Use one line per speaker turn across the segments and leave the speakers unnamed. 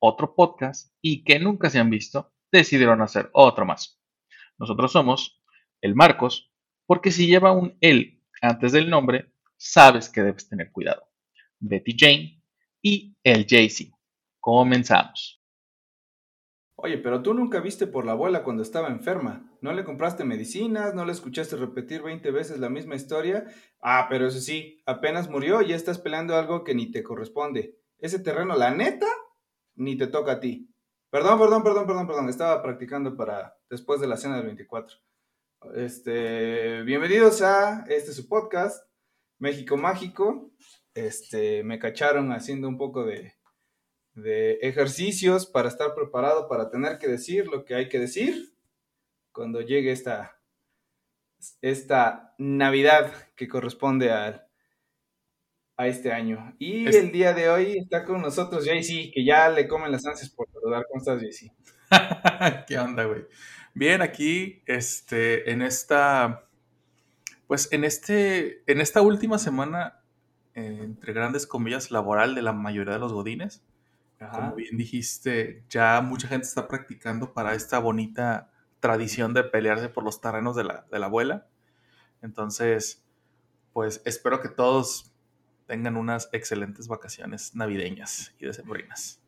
otro podcast y que nunca se han visto, decidieron hacer otro más. Nosotros somos el Marcos, porque si lleva un él antes del nombre, sabes que debes tener cuidado. Betty Jane y el Jay-Z. Comenzamos.
Oye, pero tú nunca viste por la abuela cuando estaba enferma. ¿No le compraste medicinas? ¿No le escuchaste repetir 20 veces la misma historia? Ah, pero eso sí, apenas murió y ya estás peleando algo que ni te corresponde. Ese terreno, la neta, ni te toca a ti. Perdón, perdón, perdón, perdón, perdón. Estaba practicando para después de la cena del 24. Este, bienvenidos a este su podcast, México Mágico. Este, me cacharon haciendo un poco de, de ejercicios para estar preparado para tener que decir lo que hay que decir cuando llegue esta, esta Navidad que corresponde a, a este año. Y
Es-
el día de hoy está con nosotros Jaycee, que ya le comen las ansias por saludar. ¿Cómo estás, Jaycee?
¿Qué onda, güey? Bien, aquí, este, en esta, pues en este, en esta última semana, eh, entre grandes comillas, laboral de la mayoría de los godines, como bien dijiste, ya mucha gente está practicando para esta bonita tradición de pelearse por los terrenos de la, de la abuela. Entonces, pues espero que todos tengan unas excelentes vacaciones navideñas y decembrinas.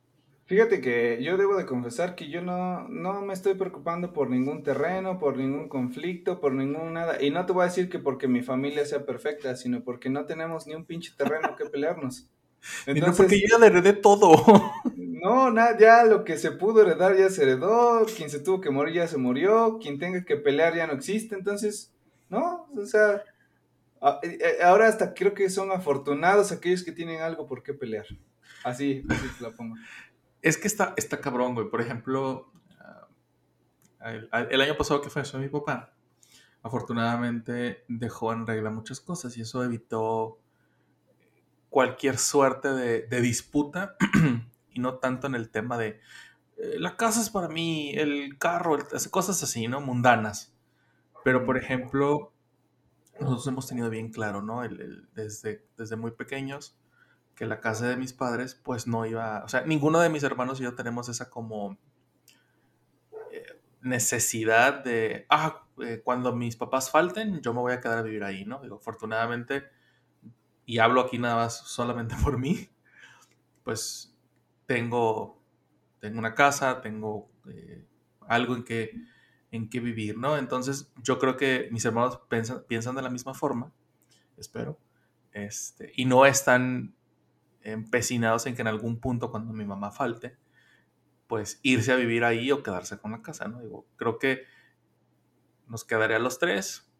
Fíjate que yo debo de confesar que yo no, no me estoy preocupando por ningún terreno, por ningún conflicto, por ningún nada. Y no te voy a decir que porque mi familia sea perfecta, sino porque no tenemos ni un pinche terreno que pelearnos.
y no porque yo ya le heredé todo.
No, nada, ya lo que se pudo heredar ya se heredó, quien se tuvo que morir ya se murió, quien tenga que pelear ya no existe, entonces, no, o sea, ahora hasta creo que son afortunados aquellos que tienen algo por qué pelear. Así, así te la pongo.
Es que está, está cabrón, güey. Por ejemplo, ah, el, el año pasado que falleció mi papá, afortunadamente dejó en regla muchas cosas y eso evitó cualquier suerte de, de disputa y no tanto en el tema de eh, la casa es para mí, el carro, el- cosas así, ¿no? Mundanas. Pero, por ejemplo, nosotros hemos tenido bien claro, ¿no? Desde, desde muy pequeños que la casa de mis padres, pues no iba, o sea, ninguno de mis hermanos y yo tenemos esa como eh, necesidad de, ah, eh, cuando mis papás falten, yo me voy a quedar a vivir ahí, ¿no? Digo, afortunadamente, y hablo aquí nada más solamente por mí, pues tengo, tengo una casa, tengo eh, algo en que, en que vivir, ¿no? Entonces, yo creo que mis hermanos piensan, de la misma forma, espero, este, y no están empecinados en que en algún punto cuando mi mamá falte, pues irse a vivir ahí o quedarse con la casa, ¿no? Digo, creo que nos quedaría los tres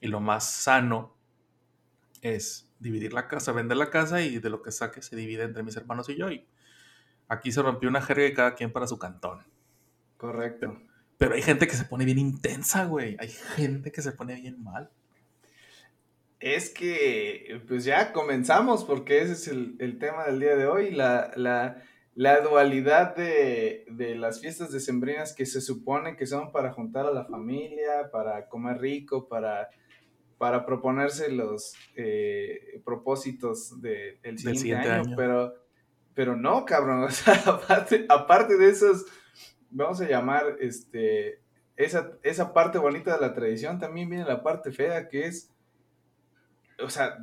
y lo más sano es dividir la casa, vender la casa y de lo que saque se divide entre mis hermanos y yo y aquí se rompió una jerga de cada quien para su cantón.
Correcto.
Pero hay gente que se pone bien intensa, güey. Hay gente que se pone bien mal.
Es que, pues ya comenzamos, porque ese es el, el tema del día de hoy, la, la, la dualidad de, de las fiestas decembrinas que se supone que son para juntar a la familia, para comer rico, para, para proponerse los eh, propósitos de- del siguiente,
siguiente
año,
año.
Pero, pero no, cabrón, o sea, aparte, aparte de esos, vamos a llamar, este, esa, esa parte bonita de la tradición, también viene la parte fea, que es o sea,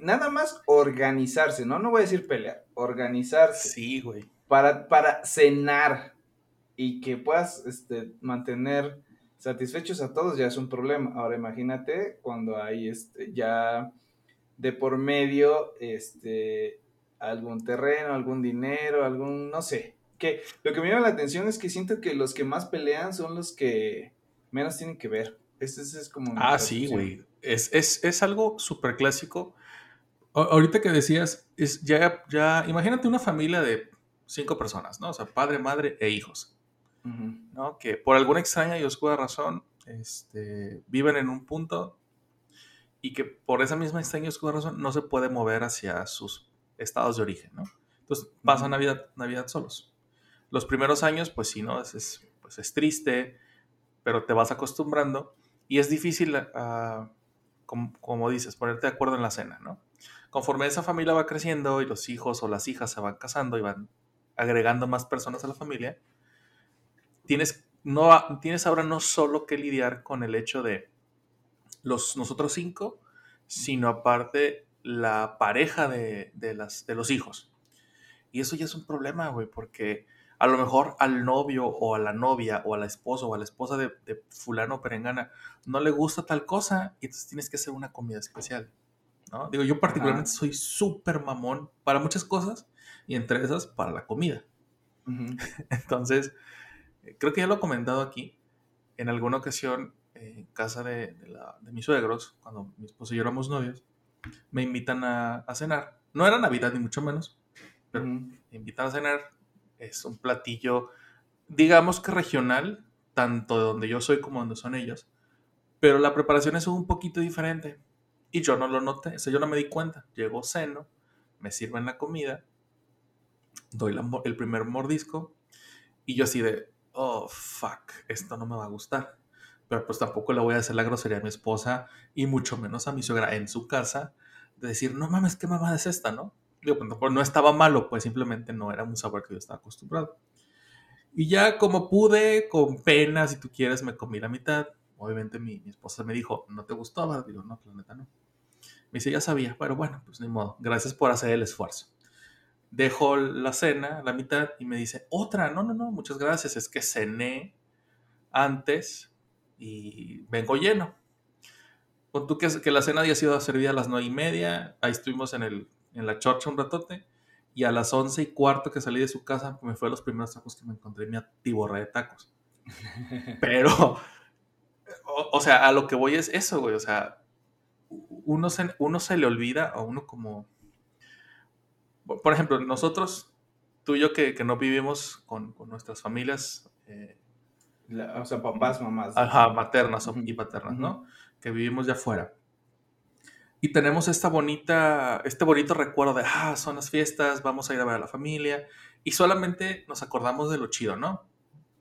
nada más organizarse, ¿no? No voy a decir pelear, organizarse
Sí, güey.
para, para cenar y que puedas este, mantener satisfechos a todos ya es un problema. Ahora imagínate cuando hay este, ya de por medio este, algún terreno, algún dinero, algún, no sé. Que lo que me llama la atención es que siento que los que más pelean son los que menos tienen que ver. Ese, ese es como...
Ah, sí, güey. Es, es, es algo súper clásico. Ahorita que decías, es ya, ya, imagínate una familia de cinco personas, ¿no? O sea, padre, madre e hijos. ¿no? Que por alguna extraña y oscura razón este, viven en un punto y que por esa misma extraña y oscura razón no se puede mover hacia sus estados de origen, ¿no? Entonces pasan. Navidad, Navidad solos. Los primeros años, pues sí, ¿no? Es, es- pues es triste, pero te vas acostumbrando y es difícil, ah, como, como dices, ponerte de acuerdo en la cena, ¿no? Conforme esa familia va creciendo y los hijos o las hijas se van casando y van agregando más personas a la familia, tienes, no, tienes ahora no solo que lidiar con el hecho de los, nosotros cinco, sino aparte la pareja de, de las, de los hijos. Y eso ya es un problema, güey, porque a lo mejor al novio o a la novia o a la esposa o a la esposa de, de fulano o perengana no le gusta tal cosa y entonces tienes que hacer una comida especial. ¿no? Digo, yo particularmente soy súper mamón para muchas cosas y entre esas para la comida. Entonces, eh, creo que ya lo he comentado aquí. En alguna ocasión, eh, en casa de, de la- de mis suegros, cuando mi esposo y yo éramos novios, me invitan a, a cenar. No era Navidad ni mucho menos, pero me invitan a cenar. Es un platillo, digamos que regional, tanto de donde yo soy como donde son ellos. Pero la preparación es un poquito diferente. Y yo no lo noté, o yo no me di cuenta. Llegó ceno, me sirven la comida, doy el primer mordisco y yo así de, oh, fuck, esto no me va a gustar. Pero pues tampoco le voy a hacer la grosería a mi esposa y mucho menos a mi suegra en su casa de decir, no mames, ¿qué mamada es esta, no? Pues, no- estaba malo, pues simplemente no era un sabor que yo estaba acostumbrado. Y ya como pude, con pena, si tú quieres, me comí la mitad. Obviamente mi, mi esposa me dijo, ¿no te? ¿verdad?". Digo, no, la neta no. Me dice, ya sabía, pero bueno, pues ni modo. Gracias por hacer el esfuerzo. Dejo la cena, la mitad, y me dice, otra, no, no, no, muchas gracias. Es que cené antes y vengo lleno. Pon tú que, que la cena había sido servida a las nueve y media, ahí estuvimos en, el, en la chorcha un ratote, y a las once y cuarto que salí de su casa, me fue a los primeros tacos que me encontré, me atiborré de tacos. Pero, o, o sea, a lo que voy es eso, güey, o sea, uno se, uno se le olvida a uno como... Por ejemplo, nosotros, tú y yo que, que no vivimos con, con nuestras familias, eh,
La- o sea, papás, mamás.
ajá, maternas y paternas. ¿no? Que vivimos ya afuera. Y tenemos esta bonita, este bonito recuerdo de, ah, son las fiestas, vamos a ir a ver a la familia. Y solamente nos acordamos de lo chido, ¿no?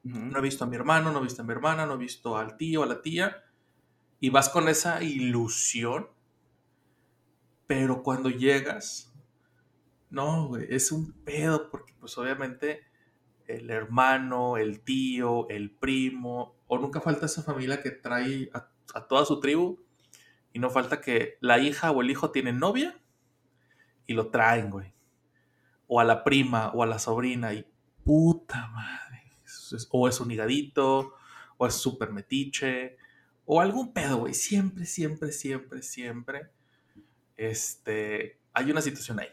No he visto a mi hermano, no he visto a mi hermana, no he visto al tío, a la tía. Y vas con esa ilusión. Pero cuando llegas, no, güey, es un pedo porque pues obviamente el hermano, el tío, el primo, o nunca falta esa familia que trae a, a toda su tribu y no falta que la hija o el hijo tienen novia y lo traen, güey. O a la prima o a la sobrina y puta madre. O es un higadito, o es súper metiche, o algún pedo, güey. Siempre, siempre, siempre, siempre. Este, hay una situación ahí.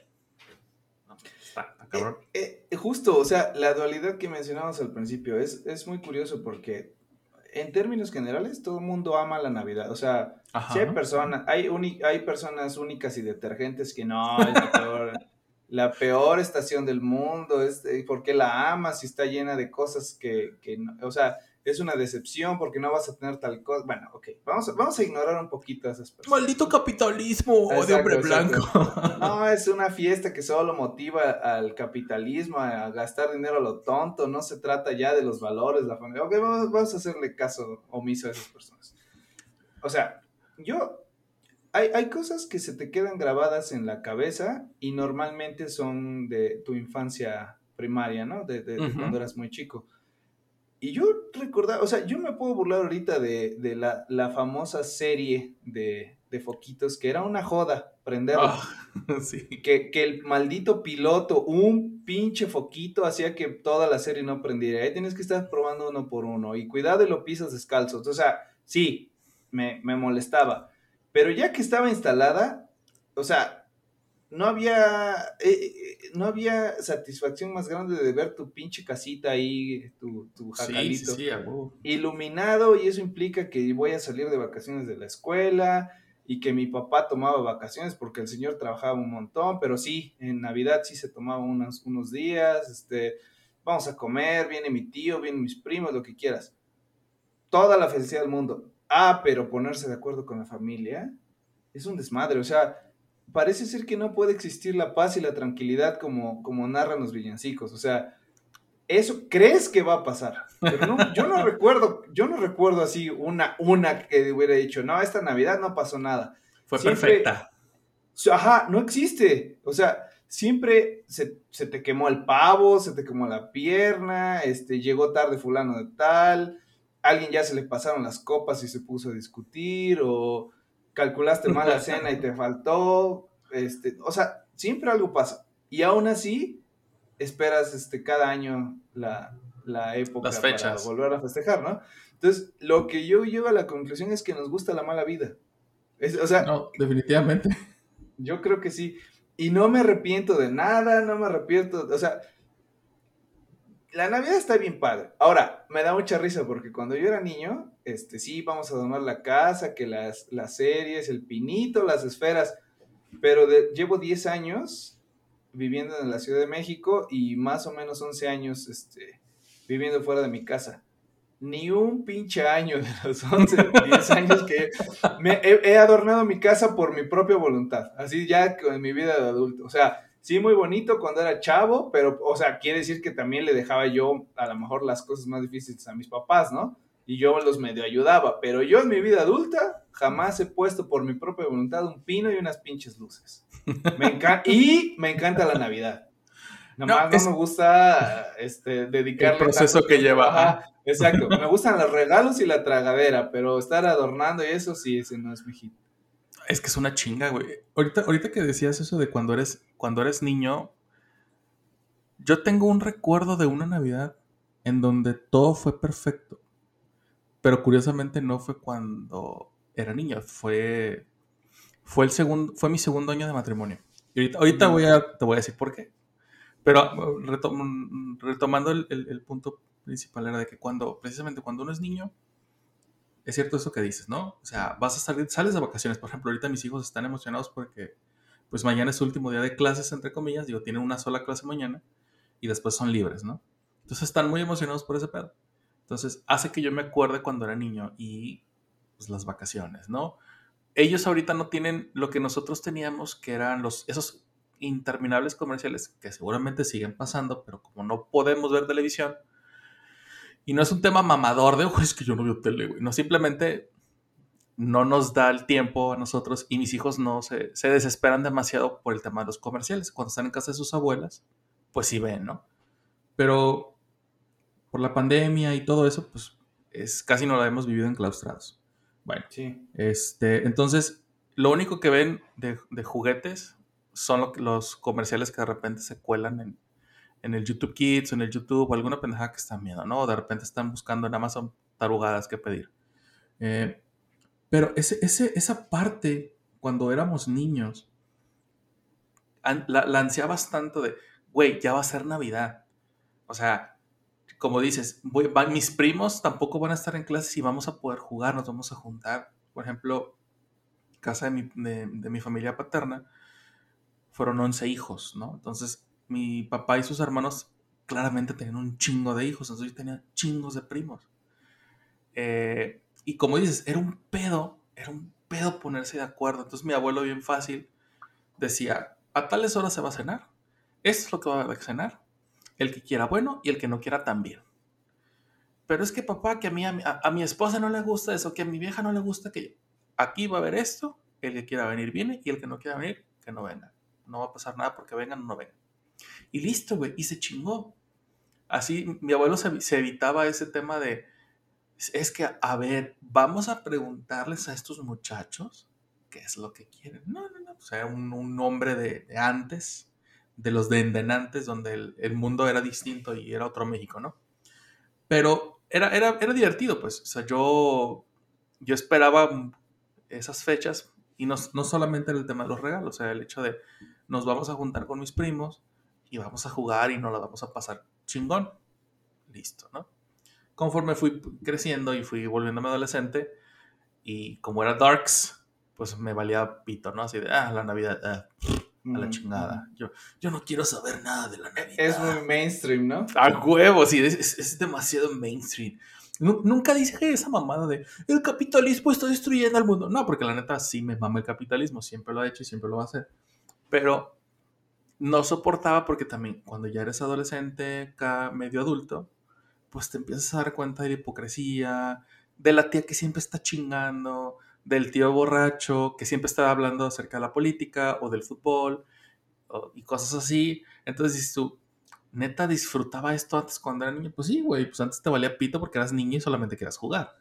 Está, cabrón.
Eh, eh, justo, o sea, la dualidad que mencionamos al principio es, es muy curioso porque en términos generales todo el mundo ama la Navidad. O sea,
Ajá.
si hay personas, hay, hay personas únicas y detergentes que no, es la peor, la peor estación del mundo, es eh, porque la amas y está llena de cosas que, que no- o sea, es una decepción porque no vas a tener tal cosa. Bueno, ok, vamos a, vamos a ignorar un poquito a esas personas.
Maldito capitalismo de
Exacto,
hombre
exacto.
blanco.
No, es una fiesta que solo motiva al capitalismo, a gastar dinero a lo tonto, no se trata ya de los valores, la familia. Ok, vamos, vamos a hacerle caso omiso a esas personas. O sea, yo, hay, hay cosas que se te quedan grabadas en la cabeza y normalmente son de tu infancia primaria, ¿no? De, de- de
Ujú.
cuando eras muy chico. Y yo recordaba, o sea, yo me puedo burlar ahorita de, de la, la famosa serie de, de foquitos, que era una joda prenderla.
Ah, sí.
Que, que el maldito piloto, un pinche foquito, hacía que toda la serie no prendiera. Ahí tienes que estar probando uno por uno. Y cuidado y lo pisas descalzos. O sea, sí, me, me molestaba. Pero ya que estaba instalada, o sea, no había, eh, eh, no había satisfacción más grande de ver tu pinche casita ahí, tu, tu
Sí, sí,
jacalito
sí,
iluminado y eso implica que voy a salir de vacaciones de la escuela, y que mi papá tomaba vacaciones porque el señor trabajaba un montón, pero sí, en Navidad sí se tomaba unos, unos días, este, vamos a comer, viene mi tío, vienen mis primos, lo que quieras. Toda la felicidad del mundo. Ah, pero ponerse de acuerdo con la familia es un desmadre, o sea, parece ser que no puede existir la paz y la tranquilidad como, como narran los villancicos, o sea, eso crees que va a pasar, pero no, yo no recuerdo, yo no recuerdo así una, una que hubiera dicho, no, esta Navidad no pasó nada.
Fue
Siempre-
perfecta.
Ajá, no existe. O sea, siempre se, se te quemó el pavo, se te quemó la pierna, este, llegó tarde fulano de tal, alguien ya se le pasaron las copas y se puso a discutir, o calculaste mal la cena y te faltó, este, o sea, siempre algo pasa. Y aún así, esperas este, cada año la, la época
Las fechas.
para volver a festejar, ¿no? Entonces, lo que yo llego a la conclusión es que nos gusta la mala vida. Es- o sea,
No, definitivamente.
yo creo que sí. Y no me arrepiento de nada, no me arrepiento. O sea, la Navidad está bien padre. Ahora, me da mucha risa porque cuando yo era niño, este, sí, vamos a donar la casa, que las, las series, el pinito, las esferas. Pero llevo 10 años viviendo en la Ciudad de México y más o menos 11 años este, viviendo fuera de mi casa. Ni un pinche año de los 11, 10 años que me he, he adornado mi casa por mi propia voluntad, así ya en mi vida de adulto. O sea, sí, muy bonito cuando era chavo, pero, o sea, quiere decir que también le dejaba yo a lo mejor las cosas más difíciles a mis papás, ¿no? Y yo los medio ayudaba, pero yo en mi vida adulta jamás he puesto por mi propia voluntad un pino y unas pinches luces. Me encan- y me encanta la Navidad. Nomás no,
es-
me gusta este, dedicarle
El proceso
tanto
que lleva.
Ajá, exacto. Me gustan los regalos y la tragadera, pero estar adornando y eso sí, ese no es mi hit.
Es que es una chinga, güey. Ahorita, ahorita que decías eso de cuando eres, cuando eres niño, yo tengo un recuerdo de una Navidad en donde todo fue perfecto. Pero curiosamente no fue cuando era niño, fue, fue, el segundo, fue mi segundo año de matrimonio. Y ahorita, voy a, te voy a decir por qué. Pero retom- retomando el, el- el punto principal era de que cuando, precisamente cuando uno es niño, es cierto eso que dices, ¿no? O sea, vas a salir, sales de vacaciones. Por ejemplo, ahorita mis hijos están emocionados porque, pues mañana es su último día de clases, entre comillas. Digo, tienen una sola clase mañana y después son libres, ¿no? Entonces están muy emocionados por ese pedo. Entonces hace que yo me acuerde cuando era niño y pues las vacaciones, ¿no? Ellos ahorita no tienen lo que nosotros teníamos, que eran los, esos interminables comerciales que seguramente siguen pasando, pero como no podemos ver televisión, y no es un tema mamador de, "Uy, es que yo no veo tele, güey. No, simplemente no nos da el tiempo a nosotros y mis hijos no se, se desesperan demasiado por el tema de los comerciales. Cuando están en casa de sus abuelas, pues sí ven, ¿no? Pero por la pandemia y todo eso, pues es, casi no la hemos vivido enclaustrados. Bueno,
Sí.
este, entonces, lo único que ven de, de juguetes son lo los comerciales que de repente se cuelan en, en el YouTube Kids o en el YouTube o alguna pendejada que están viendo, ¿no? O de repente están buscando en Amazon tarugadas que pedir. Eh, pero ese, ese, esa parte, cuando éramos niños, la, la ansiabas tanto de, güey, ya va a ser Navidad. O sea, como dices, voy- mis primos tampoco van a estar en clases y vamos a poder jugar, nos vamos a juntar. Por ejemplo, casa de mi, de- de mi familia paterna, fueron 11 hijos, ¿no? Entonces, mi papá y sus hermanos claramente tenían un chingo de hijos, entonces yo tenía chingos de primos. Eh, y como dices, era un pedo, era un pedo ponerse de acuerdo. Entonces mi abuelo bien fácil decía, a tales horas se va a cenar, esto es lo que va a haber cenar, el que quiera bueno y el que no quiera también. Pero es que papá, que a mí, a- a mi esposa no le gusta eso, que a mi vieja no le gusta que aquí va a haber esto, el que quiera venir viene y el que no quiera venir, que no venga. No va a pasar nada porque vengan o no vengan. Y listo, güey, y se chingó. Así, mi abuelo se, se evitaba ese tema de, es que, a ver, vamos a preguntarles a estos muchachos qué es lo que quieren. No, no, no, o sea, un, un hombre de, de antes, de los de endenantes, donde el, mundo era distinto y era otro México, ¿no? Pero era, era, era divertido, pues, o sea, yo, yo esperaba esas fechas y no, no solamente el tema de los regalos, o sea, el hecho de nos vamos a juntar con mis primos y vamos a jugar y nos la vamos a pasar chingón. Listo, ¿no? Conforme fui creciendo y fui volviéndome adolescente y como era Darks, pues me valía pito, ¿no? Así de, ah, la Navidad, ah, a la chingada. Yo, yo no quiero saber nada de la Navidad.
Es muy mainstream, ¿no?
A huevo, sí, es, es- es demasiado mainstream. Nu- Nunca dije esa mamada de el capitalismo está destruyendo al mundo. No, porque la neta sí me mama el capitalismo, siempre lo ha hecho y siempre lo va a hacer. Pero no soportaba porque también cuando ya eres adolescente, medio adulto, pues te empiezas a dar cuenta de la hipocresía, de la tía que siempre está chingando, del tío borracho que siempre está hablando acerca de la política o del fútbol o- y cosas así. Entonces dices tú, neta disfrutaba esto antes cuando era niño. Pues sí, güey, pues antes te valía pito porque eras niño y solamente querías jugar.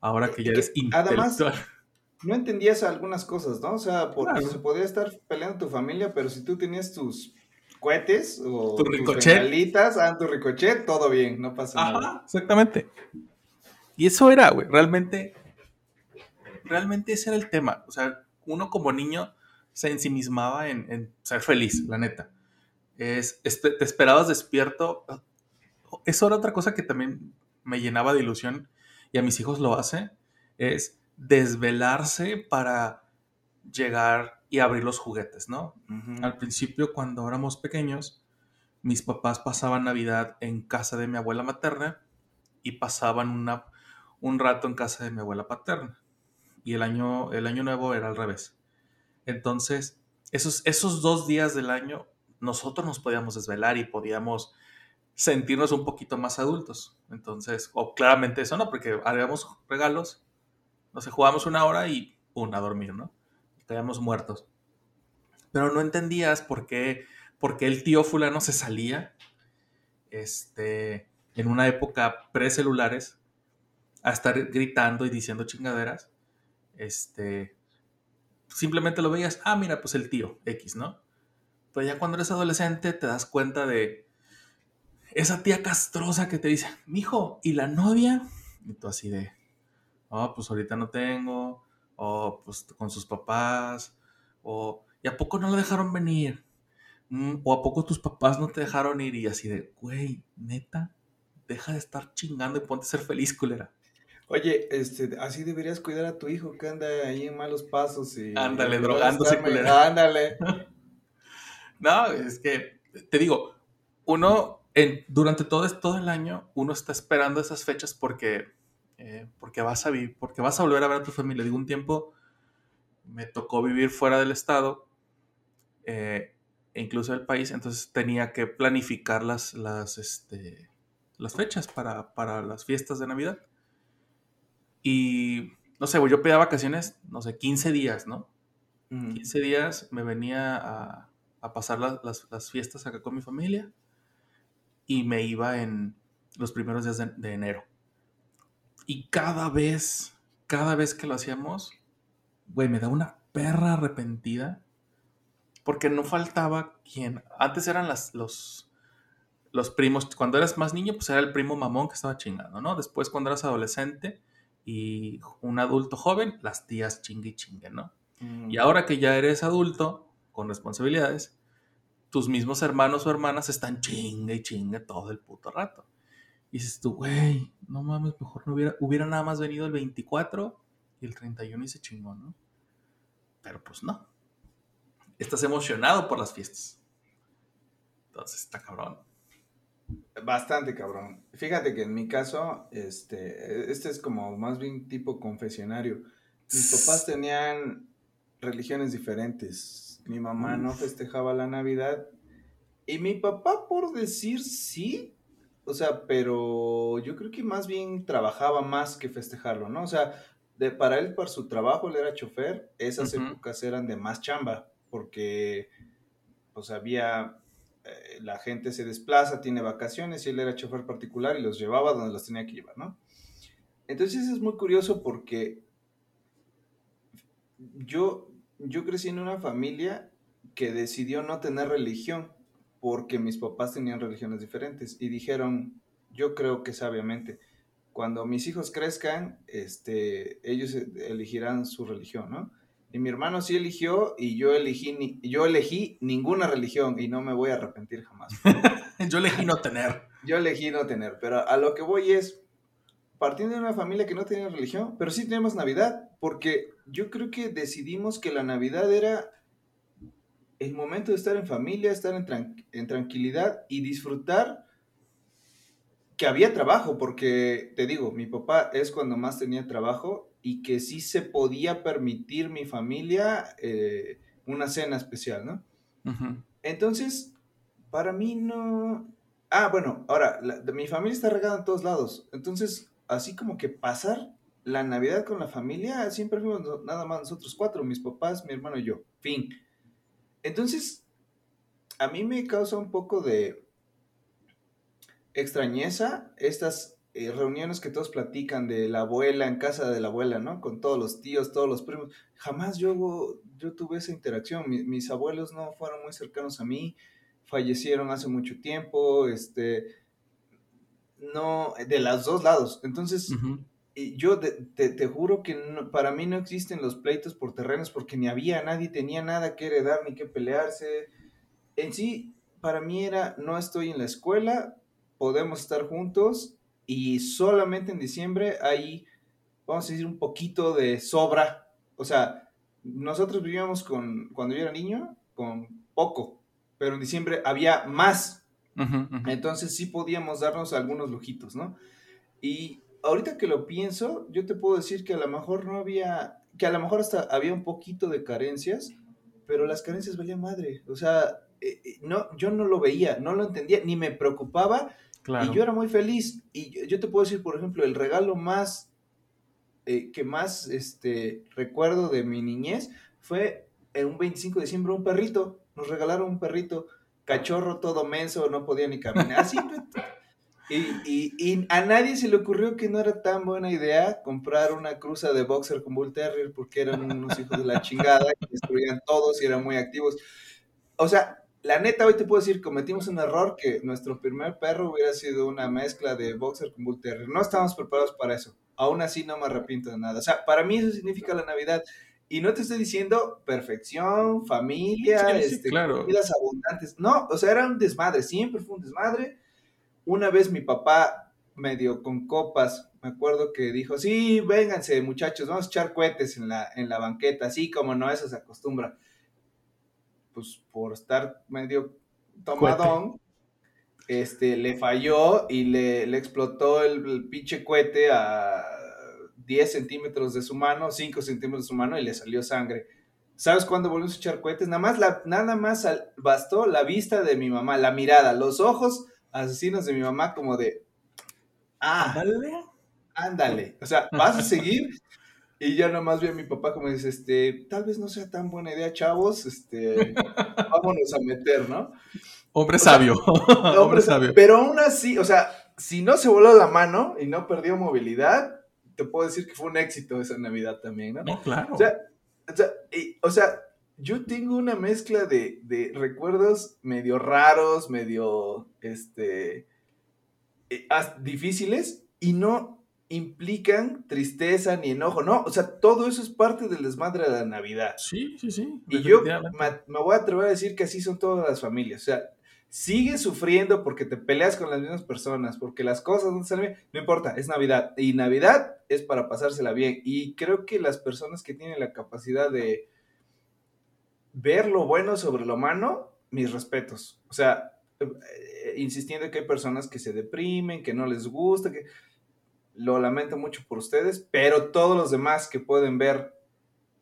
Ahora que ya
Eh,
eres
que además-
intelectual.
No entendías algunas cosas, ¿no? O sea, porque
Claro.
se podía estar peleando tu familia, pero si tú tenías tus cohetes o
Tu
tus
ricochet.
bengalitas, ah, tu ricochet, todo bien, no pasa nada.
Ajá, exactamente. Y eso era, güey, realmente, realmente ese era el tema. O sea, uno como niño se ensimismaba en, en ser feliz, la neta. Es, espe- te esperabas despierto. Eso era otra cosa que también me llenaba de ilusión y a mis hijos lo hace, es desvelarse para llegar y abrir los juguetes, ¿no? Al principio, cuando éramos pequeños, mis papás pasaban Navidad en casa de mi abuela materna y pasaban una, un rato en casa de mi abuela paterna. Y el año, el año nuevo era al revés. Entonces, esos, esos dos días del año, nosotros nos podíamos desvelar y podíamos sentirnos un poquito más adultos. Entonces, o claramente eso no, porque haríamos regalos, no sé, jugábamos una hora y pum, a dormir, ¿no? Muertos. Pero no entendías por qué, por qué el tío fulano se salía este, en una época pre-celulares a estar gritando y diciendo chingaderas. Este, simplemente lo veías, ah, mira, pues el tío X, ¿no? Pero ya cuando eres adolescente te das cuenta de esa tía castrosa que te dice, mijo, ¿y la novia? Y tú así de, oh, pues ahorita no tengo, o pues con sus papás, o ¿y a poco no lo dejaron venir? Mm, o ¿a poco tus papás no te dejaron ir? Y así de, güey, neta, deja de estar chingando y ponte a ser feliz, culera.
Oye, este, así deberías cuidar a tu hijo que anda ahí en malos pasos y...
Ándale, drogándose, culera.
Ándale.
No, es que, te digo, uno, en, durante todo, todo el año, uno está esperando esas fechas porque, eh, porque, vas a vivir, porque vas a volver a ver a tu familia. Digo, un tiempo me tocó vivir fuera del estado, eh, e incluso del país, entonces tenía que planificar las, las, este, las fechas para, para las fiestas de Navidad. Y, no sé, yo pedía vacaciones, no sé, 15 días, ¿no?
Ujú.
15 días me venía a, a pasar la- las, las fiestas acá con mi familia y me iba en los primeros días de, de enero. Y cada vez, cada vez que lo hacíamos, güey, me da una perra arrepentida porque no faltaba quien. Antes eran las, los, los primos. Cuando eras más niño, pues era el primo mamón que estaba chingando, ¿no? Después, cuando eras adolescente y un adulto joven, las tías chingue y chingue, ¿no?
Ujú.
Y ahora que ya eres adulto, con responsabilidades, tus mismos hermanos o hermanas están chingue y chingue todo el puto rato. Y dices tú, güey, no mames, mejor no hubiera, hubiera nada más venido el 24 y el 31 y se chingó, ¿no? Pero pues no. Estás emocionado por las fiestas. Entonces está cabrón.
Bastante cabrón. Fíjate que en mi caso, este, este es como más bien tipo confesionario. Mis papás tenían religiones diferentes. Mi mamá no festejaba la Navidad y mi papá, por decir sí, o sea, pero yo creo que más bien trabajaba más que festejarlo, ¿no? O sea, de, para él, por su trabajo, él era chofer, esas épocas eran de más chamba, porque pues había, eh, la gente se desplaza, tiene vacaciones y él era chofer particular y los llevaba donde los tenía que llevar, ¿no? Entonces es muy curioso porque yo, yo crecí en una familia que decidió no tener religión porque mis papás tenían religiones diferentes y dijeron, yo creo que sabiamente, cuando mis hijos crezcan, este, ellos elegirán su religión, ¿no? Y mi hermano sí eligió y yo elegí, ni- yo elegí ninguna religión y no me voy a arrepentir jamás.
Yo elegí no tener.
Yo elegí no tener, pero a lo que voy es, partiendo de una familia que no tenía religión, pero sí tenemos Navidad, porque yo creo que decidimos que la Navidad era el momento de estar en familia, estar en, tran- en tranquilidad y disfrutar que había trabajo, porque te digo, mi papá es cuando más tenía trabajo y que sí se podía permitir mi familia eh, una cena especial, ¿no? Entonces, para mí no... Ah, bueno, ahora, la- de- mi familia está regada en todos lados. Entonces, así como que pasar la Navidad con la familia, siempre fuimos nada más nosotros cuatro, mis papás, mi hermano y yo. Fin. Entonces, a mí me causa un poco de extrañeza estas eh, reuniones que todos platican de la abuela en casa de la abuela, ¿no? Con todos los tíos, todos los primos. Jamás yo, yo tuve esa interacción. Mi- mis abuelos no fueron muy cercanos a mí, fallecieron hace mucho tiempo, este, no, de los dos lados. Entonces, yo te, te juro que no- para mí no existen los pleitos por terrenos porque ni había, nadie tenía nada que heredar ni que pelearse. En sí, para mí era, no estoy en la escuela, podemos estar juntos y solamente en diciembre hay, vamos a decir, un poquito de sobra. O sea, nosotros vivíamos con, cuando yo era niño, con poco, pero en diciembre había más. Entonces sí podíamos darnos algunos lujitos, ¿no? Y ahorita que lo pienso, yo te puedo decir que a lo mejor no había, que a lo mejor hasta había un poquito de carencias, pero las carencias valían madre. O sea, eh, eh, no, yo no lo veía, no lo entendía, ni me preocupaba
Claro.
y yo era muy feliz. Y yo- yo te puedo decir, por ejemplo, el regalo más eh, que más este, recuerdo de mi niñez fue en un 25 de diciembre un perrito. Nos regalaron un perrito, cachorro todo menso, no podía ni caminar. Así, y, y- y a nadie se le ocurrió que no era tan buena idea comprar una cruza de boxer con Bull Terrier porque eran unos hijos de la chingada y destruían todos y eran muy activos. O sea, la neta, hoy te puedo decir, cometimos un error que nuestro primer perro hubiera sido una mezcla de boxer con Bull Terrier. No estábamos preparados para eso. Aún así no me arrepiento de nada. O sea, para mí eso significa la Navidad. Y no te estoy diciendo perfección, familia,
Sí, sí,
este,
claro.
comidas abundantes. No, o sea, era un desmadre, siempre fue un desmadre. Una vez mi papá, medio con copas, me acuerdo que dijo, sí, vénganse muchachos, vamos a echar cohetes en la, en la banqueta, así como no, eso se acostumbra. Pues por estar medio tomadón, este, le falló y le, le explotó el, el pinche cohete a 10 centímetros de su mano, 5 centímetros de su mano y le salió sangre. ¿Sabes cuándo volvimos a echar cohetes? Nada más, la, nada más bastó la vista de mi mamá, la mirada, los ojos asesinos de mi mamá como de, ah,
Ándale.
ándale, o sea, vas a seguir. Y yo nomás vi a mi papá como dice, este, tal vez no sea tan buena idea, chavos, este, vámonos a meter, ¿no?
Hombre
sea,
sabio. Hombre sabio.
Pero aún así, o sea, si no se voló la mano y no perdió movilidad, te puedo decir que fue un éxito esa Navidad también, ¿no?
No, claro.
O sea, o sea, y- o sea, yo tengo una mezcla de, de recuerdos medio raros, medio, este, eh, difíciles y no implican tristeza ni enojo, no, o sea, todo eso es parte del desmadre de la Navidad.
sí, sí, sí.
Y yo me, me voy a atrever a decir que así son todas las familias. O sea, sigues sufriendo porque te peleas con las mismas personas, porque las cosas no salen bien. No importa, es Navidad. Y Navidad es para pasársela bien. Y creo que las personas que tienen la capacidad de ver lo bueno sobre lo malo, mis respetos. O sea, eh, insistiendo que hay personas que se deprimen, que no les gusta, que lo lamento mucho por ustedes, pero todos los demás que pueden ver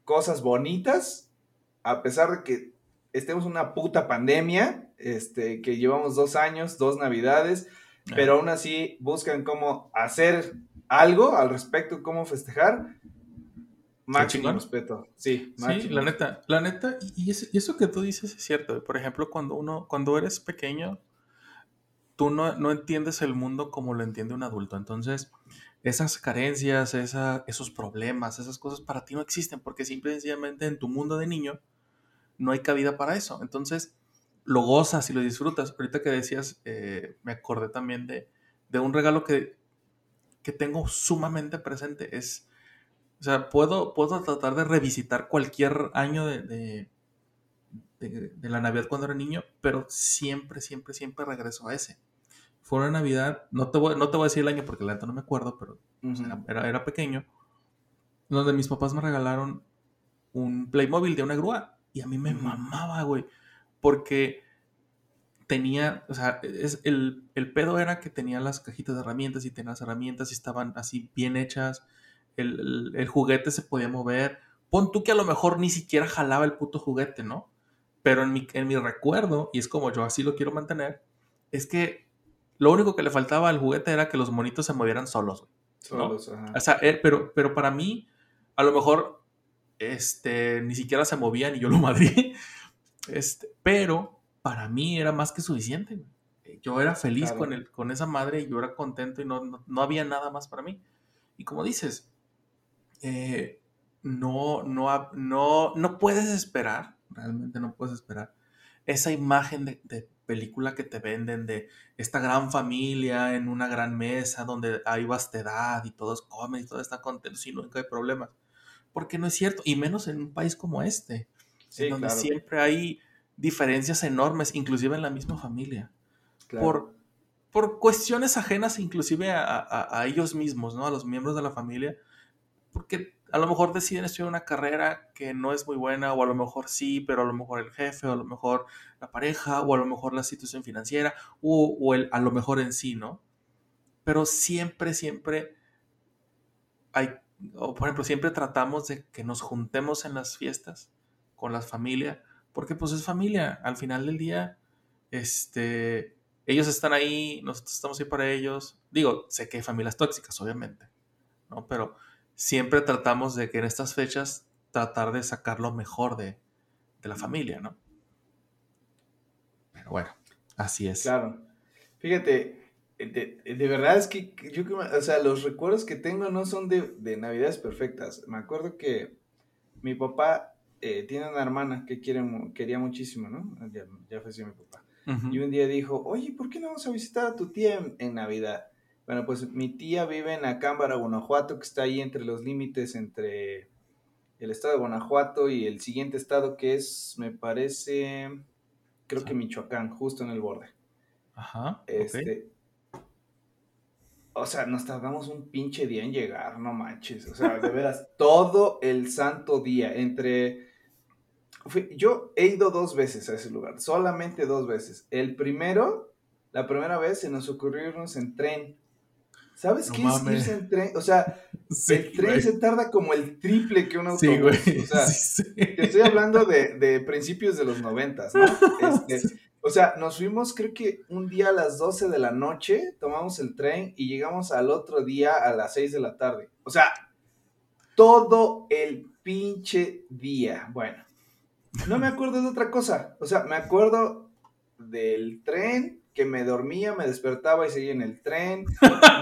cosas bonitas, a pesar de que estemos en una puta pandemia, este, que llevamos dos años, dos navidades, pero aún así buscan cómo hacer algo al respecto, cómo festejar. Máximo respeto. Sí,
Sí,
máximo.
la neta, la neta, y, y eso, y eso que tú dices es cierto. Por ejemplo, cuando uno, cuando eres pequeño, tú no, no entiendes el mundo como lo entiende un adulto. Entonces, esas carencias, esa, esos problemas, esas cosas para ti no existen porque simple y sencillamente en tu mundo de niño no hay cabida para eso. Entonces, lo gozas y lo disfrutas. Ahorita que decías, eh, me acordé también de, de un regalo que, que tengo sumamente presente. Es, o sea, puedo, puedo tratar de revisitar cualquier año de, de, de- de la Navidad cuando era niño, pero siempre, siempre, siempre regreso a ese. fue una Navidad, no te voy, no te voy a decir el año porque la neta no me acuerdo, pero era, era- era pequeño, donde mis papás me regalaron un Playmobil de una grúa. Y a mí me mamaba, güey, porque tenía, o sea, es, el, el pedo era que tenía las cajitas de herramientas y tenía las herramientas y estaban así bien hechas. El, el- el juguete se podía mover. Pon tú que a lo mejor ni siquiera jalaba el puto juguete, ¿no? Pero en mi, en mi recuerdo, y es como yo así lo quiero mantener, es que lo único que le faltaba al juguete era que los monitos se movieran solos.
Solos, ajá.
O sea, eh, pero, pero para mí, a lo mejor, este, ni siquiera se movían y yo lo madrí. Este, pero para mí era más que suficiente. Yo era feliz
Claro.
con, el, con esa madre y yo era contento y no, no, no había nada más para mí. Y como dices, eh, no, no, no, no puedes esperar, realmente no puedes esperar, esa imagen de, de película que te venden de esta gran familia en una gran mesa donde hay vastedad y todos comen y todos están contentos y nunca hay problemas. Porque no es cierto, y menos en un país como este,
Sí,
en donde
claro,
siempre hay diferencias enormes, inclusive en la misma familia
claro.
por, por cuestiones ajenas inclusive a, a- a ellos mismos, ¿no? A los miembros de la familia, porque a lo mejor deciden estudiar una carrera que no es muy buena, o a lo mejor sí, pero a lo mejor el jefe, o a lo mejor la pareja, o a lo mejor la situación financiera, o, o el, a lo mejor en sí, ¿no? Pero siempre, siempre hay, o por ejemplo, siempre tratamos de que nos juntemos en las fiestas con las familias, porque pues es familia, al final del día, este, ellos están ahí, nosotros estamos ahí para ellos. Digo, sé que hay familias tóxicas, obviamente, ¿no? Pero siempre tratamos de que en estas fechas tratar de sacar lo mejor de, de la familia, ¿no? Pero bueno, así es.
Claro. Fíjate, de, de verdad es que yo, o sea, los recuerdos que tengo no son de, de Navidades perfectas. Me acuerdo que mi papá eh, tiene una hermana que quiere, quería muchísimo, ¿no? Ya, ya falleció mi papá. Y un día dijo, oye, ¿por qué no vamos a visitar a tu tía en, en Navidad? Bueno, pues mi tía vive en Acámbara, Guanajuato, que está ahí entre los límites entre el estado de Guanajuato y el siguiente estado que es, me parece, creo que Michoacán, justo en el borde.
Ajá.
Este, O sea, nos tardamos un pinche día en llegar, no manches. O sea, de veras, todo el santo día. Entre. yo he ido dos veces a ese lugar, solamente dos veces. El primero, la primera vez se nos ocurrió irnos en tren. ¿Sabes
No
qué
mames.
es irse en tren? O sea,
Sí,
el tren
güey.
se tarda como el triple que un autobús.
Sí, güey.
O sea,
Sí, sí.
te estoy hablando de, de principios de los noventas, ¿no? Este, o sea, nos fuimos creo que un día a las 12 de la noche, tomamos el tren y llegamos al otro día a las 6 de la tarde. O sea, todo el pinche día. Bueno, no me acuerdo de otra cosa. O sea, me acuerdo del tren, que me dormía, me despertaba y seguía en el tren.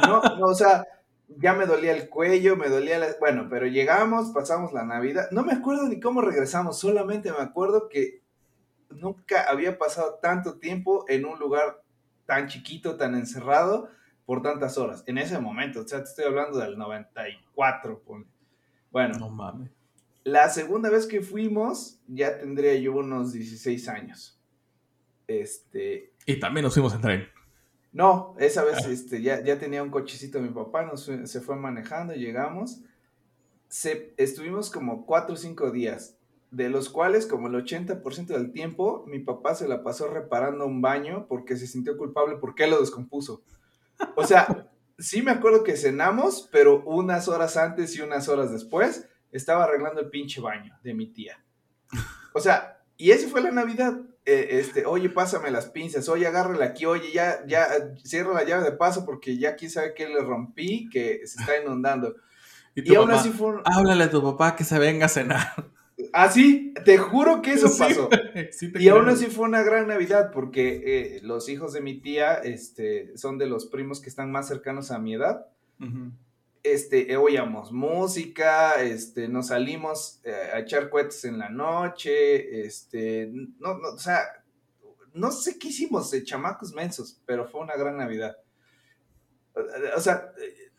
No, no, o sea, ya me dolía el cuello, me dolía la... Bueno, pero llegamos, pasamos la Navidad. No me acuerdo ni cómo regresamos, solamente me acuerdo que nunca había pasado tanto tiempo en un lugar tan chiquito, tan encerrado, por tantas horas. En ese momento, o sea, te estoy hablando del 94. ponle. Bueno,
No mames.
la segunda vez que fuimos, ya tendría yo unos 16 años. Este,
Y también nos fuimos en tren.
no, esa vez este, ya, ya tenía un cochecito mi papá, nos se fue manejando, llegamos. Se, estuvimos como cuatro o cinco días, de los cuales como el 80% del tiempo mi papá se la pasó reparando un baño porque se sintió culpable porque lo descompuso. O sea, sí me acuerdo que cenamos, pero unas horas antes y unas horas después estaba arreglando el pinche baño de mi tía. O sea, y esa fue la Navidad. Eh, este, oye, pásame las pinzas, oye, agárrala aquí, oye, ya, ya, cierra la llave de paso porque ya quién sabe qué le rompí, que se está inundando.
Y
Y aún así fue un...
háblale a tu papá que se venga a cenar.
Ah, sí, te juro que eso
Sí,
pasó.
sí
Y aún así fue una gran Navidad porque eh, los hijos de mi tía este, son de los primos que están más cercanos a mi edad.
Ujú.
Este, oíamos música, este, nos salimos eh, a echar cohetes en la noche, este, no, no, o sea, no sé qué hicimos de chamacos mensos, pero fue una gran Navidad. O sea, eh,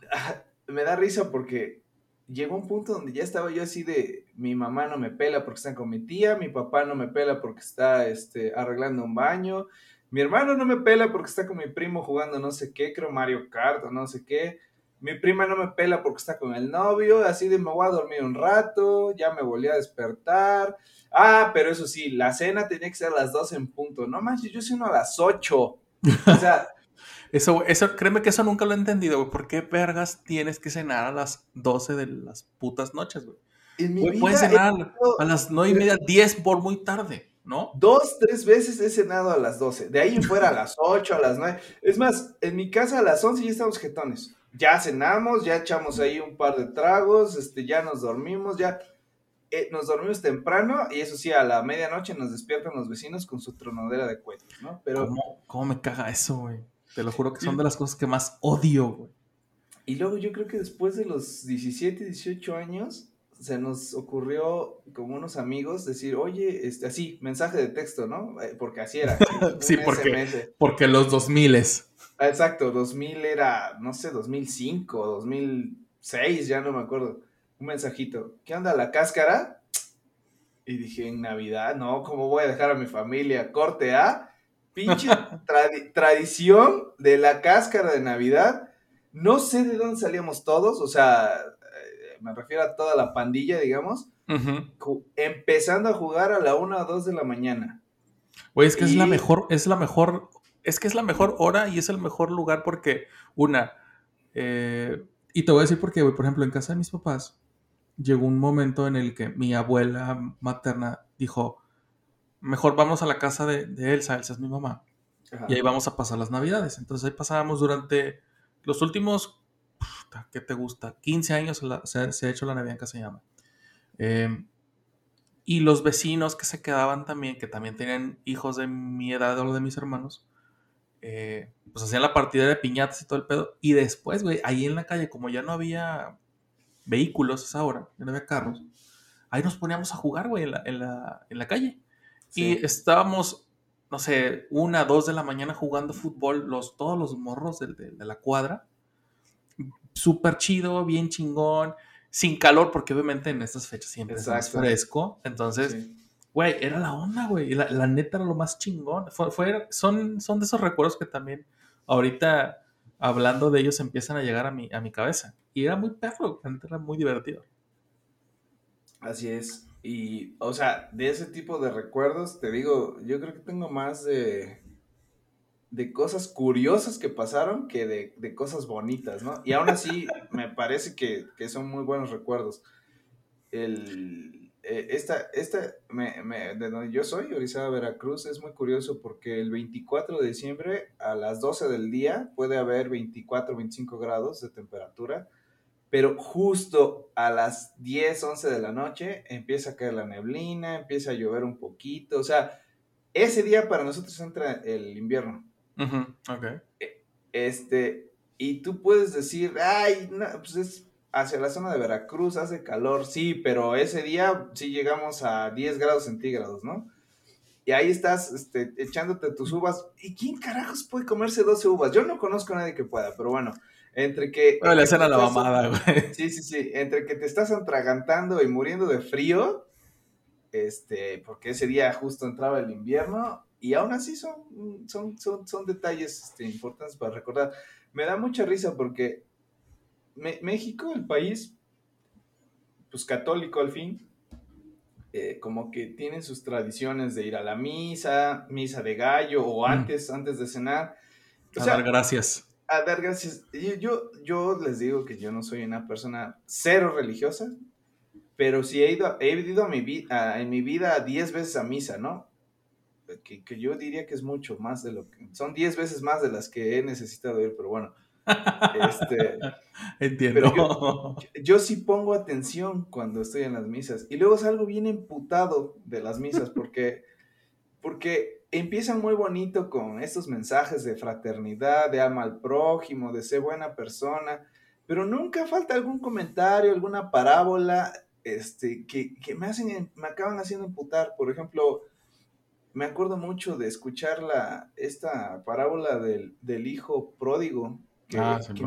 me da risa porque llegó un punto donde ya estaba yo así de, mi mamá no me pela porque está con mi tía, mi papá no me pela porque está este, arreglando un baño, Mi hermano no me pela porque está con mi primo jugando no sé qué, creo Mario Kart o no sé qué. Mi prima no me pela porque está con el novio, así de me voy a dormir un rato, ya me volví a despertar. Ah, pero eso sí, la cena tenía que ser a las 12 en punto. No manches, yo ceno a las 8. O sea,
Eso, eso, créeme que eso nunca lo he entendido, güey. ¿Por qué vergas tienes que cenar a las 12 de las putas noches, güey?
en mi vida
Puedes cenar a las 9 y media, 10 por muy tarde, ¿no?
Dos, tres veces he cenado a las 12. De ahí en fuera a las 8, a las 9. Es más, en mi casa a las 11 ya estamos jetones. Ya cenamos, ya echamos ahí un par de tragos, este, ya nos dormimos, ya eh, nos dormimos temprano y eso sí, a la medianoche nos despiertan los vecinos con su tronadera de cuentos, ¿no? Pero,
¿Cómo, cómo me caga eso, güey? Te lo juro que son de las cosas que más odio, güey.
y luego yo creo que después de los 17, 18 años, se nos ocurrió como unos amigos decir, oye, este, así, mensaje de texto, ¿no? Eh, Porque así era.
Sí, porque-
SMS.
Porque los 2000 es.
Ah, Exacto, 2000 era, no sé, 2005, 2006, ya no me acuerdo. Un mensajito. ¿Qué onda la cáscara? Y dije, en Navidad, no, ¿cómo voy a dejar a mi familia? Corte A, pinche tradi- tradición de la cáscara de Navidad. No sé de dónde salíamos todos, o sea, eh, me refiero a toda la pandilla, digamos, empezando a jugar a la 1 o 2 de la mañana.
Güey, es que es la mejor, es la mejor, es que es la mejor hora y es el mejor lugar porque, una, eh, y te voy a decir porque, por ejemplo, en casa de mis papás, llegó un momento en el que mi abuela materna dijo, mejor vamos a la casa de, de Elsa, Elsa es mi mamá,
Ajá.
y ahí vamos a pasar las navidades. Entonces ahí pasábamos durante los últimos, ¿qué te gusta? 15 años la- se, se ha hecho la Navidad en casa de mamá. Eh, y los vecinos que se quedaban también, que también tenían hijos de mi edad o de mis hermanos, eh, pues hacían la partida de piñatas y todo el pedo. Y después, güey, ahí en la calle, como ya no había vehículos a esa hora, ya no había carros, ahí nos poníamos a jugar, güey, en la, en la, en la calle.
Sí.
Y estábamos, no sé, una, dos de la mañana jugando fútbol, los, todos los morros de, de- de la cuadra. Súper chido, bien chingón, sin calor, porque obviamente en estas fechas siempre es fresco. Entonces,
Sí.
Güey, era la onda, güey. La, la neta era lo más chingón. Fue, fue- son, son de esos recuerdos que también ahorita, hablando de ellos, empiezan a llegar a mi, a mi cabeza. Y era muy perro, la neta era muy divertido.
Así es. Y, o sea, de ese tipo de recuerdos, te digo, yo creo que tengo más de, de cosas curiosas que pasaron que de, de cosas bonitas, ¿no? Y aún así, me parece que, que son muy buenos recuerdos. El, eh, esta, esta me- me- de donde yo soy, Orizaba, Veracruz, es muy curioso porque el 24 de diciembre a las 12 del día puede haber 24, 25 grados de temperatura pero justo a las 10, 11 de la noche empieza a caer la neblina, empieza a llover un poquito, o sea, ese día para nosotros entra el invierno.
Ujú, ok.
Este, y tú puedes decir, ay, no, pues es hacia la zona de Veracruz, hace calor, sí, pero ese día sí llegamos a 10 grados centígrados, ¿no? Y ahí estás este, echándote tus uvas. ¿Y quién carajos puede comerse 12 uvas? Yo no conozco a nadie que pueda, pero bueno, entre que...
Bueno, le hacen a la mamada, güey.
Sí, sí, sí. Entre que te estás atragantando y muriendo de frío, este, porque ese día justo entraba el invierno, y aún así son, son, son, son detalles este, importantes para recordar. Me da mucha risa porque México, el país, pues católico al fin, eh, como que tiene sus tradiciones de ir a la misa, misa de gallo, o
Mm.
antes, antes de cenar. O
A
sea,
dar gracias.
a dar gracias. Yo, yo, yo les digo que yo no soy una persona cero religiosa, pero sí he ido, he ido a mi vi- a- en mi vida 10 veces a misa, ¿no? Que, que yo diría que es mucho más de lo que... Son 10 veces más de las que he necesitado ir, pero bueno. Este,
Entiendo.
pero yo sí pongo atención cuando estoy en las misas y luego salgo bien emputado de las misas porque, porque empiezan muy bonito con estos mensajes de fraternidad, de ama al prójimo, de ser buena persona, pero nunca falta algún comentario, alguna parábola este, que, que me, hacen, me acaban haciendo emputar. Por ejemplo, me acuerdo mucho de escuchar la, esta parábola del, del hijo pródigo. Que,
Ah,
que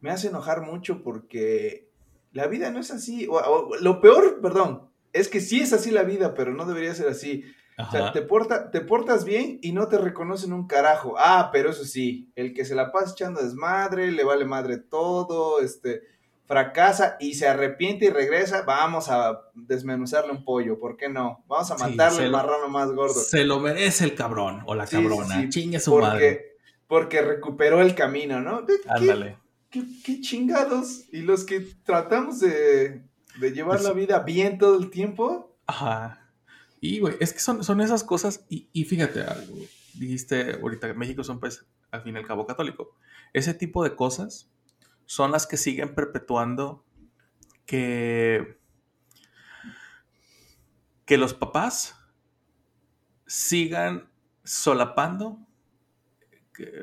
me hace enojar mucho porque la vida no es así. O, o lo peor, perdón, es que sí es así la vida, pero no debería ser así. O sea, te, porta, te portas bien y no te reconocen un carajo. Ah, pero eso sí, el que se la pasa echando desmadre, le vale madre todo, este, fracasa y se arrepiente y regresa, vamos a desmenuzarle un pollo, ¿por qué no? Vamos a
Sí,
matarle
se
el marrano más gordo.
Se lo merece el cabrón o la
Sí, sí,
cabrona.
sí,
Chingue su madre.
Porque, recuperó el camino, ¿no? ¿Qué-
Ándale.
¿Qué, qué chingados? Y los que tratamos de, de llevar
Pues-
la vida bien todo el tiempo,
Ajá. Y, güey, es que son, son esas cosas. Y, y fíjate, algo, dijiste ahorita que México es un país, al fin y al cabo, católico. Ese tipo de cosas son las que siguen perpetuando que, que los papás sigan solapando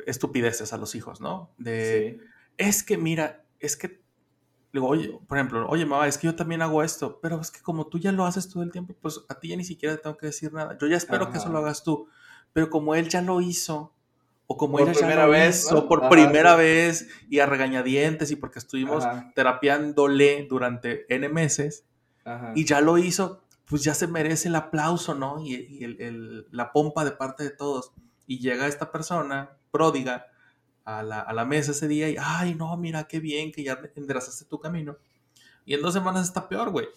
estupideces a los hijos, ¿no? De,
sí.
es que mira, es que, digo, oye, por ejemplo, oye, mamá, es que yo también hago esto, pero es que como tú ya lo haces todo el tiempo, pues a ti ya ni siquiera te tengo que decir nada. Yo ya espero que eso lo hagas tú, pero como él ya lo hizo, o como
Por
ella ya lo
vez,
hizo
¿no?
por
Ajá,
primera
sí.
vez y a regañadientes y porque estuvimos
Ajá,
terapiándole durante N meses y ya lo hizo, pues ya se merece el aplauso, ¿no? Y, y el- el- la pompa de parte de todos. Y llega esta persona pródiga a la, a la mesa ese día y, ay, no, mira, qué bien que ya enderezaste tu camino. Y en dos semanas está peor, güey.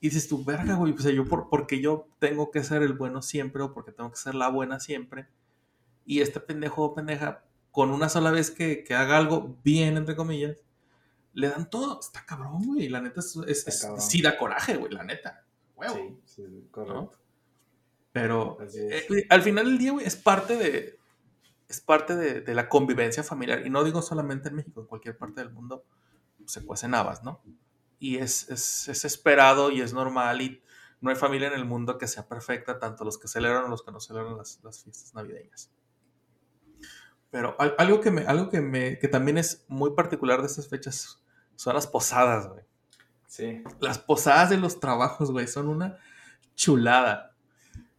Y dices tú, verga, güey, pues yo, por, porque yo tengo que ser el bueno siempre o porque tengo que ser la buena siempre. Y este pendejo o pendeja, con una sola vez que, que haga algo bien, entre comillas, le dan todo. Está cabrón, güey. La neta es, es- sí da coraje, güey, la neta. Huevo.
Sí, sí, correcto.
Pero eh, al final del día, güey, es parte de. Es parte de, de la convivencia familiar. Y no digo solamente en México, en cualquier parte del mundo se cuecen habas, ¿no? Y es, es, es esperado y es normal. Y no hay familia en el mundo que sea perfecta, tanto los que celebran o los que no celebran las, las fiestas navideñas. Pero al- algo, que, me, algo que, me, que también es muy particular de estas fechas son las posadas, güey.
Sí.
Las posadas de los trabajos, güey, son una chulada.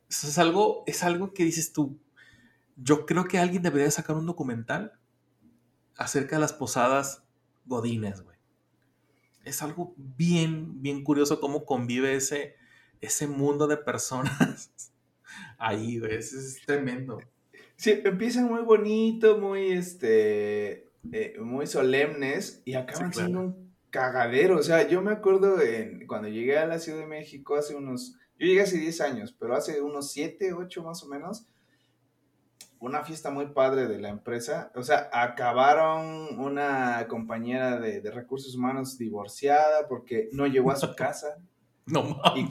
Eso es algo, es algo que dices tú. Yo creo que alguien debería sacar un documental acerca de las posadas godines, güey. Es algo bien, bien curioso cómo convive ese, ese mundo de personas ahí, güey. Es, es tremendo.
Sí, empiezan muy bonito, muy este, eh, muy solemnes y acaban
Sí, claro.
siendo un cagadero. O sea, yo me acuerdo en, cuando llegué a la Ciudad de México hace unos, yo llegué hace 10 años, pero hace unos 7, 8 más o menos, una fiesta muy padre de la empresa. O sea, acabaron una compañera de, de recursos humanos divorciada porque no llegó a su casa.
No
Y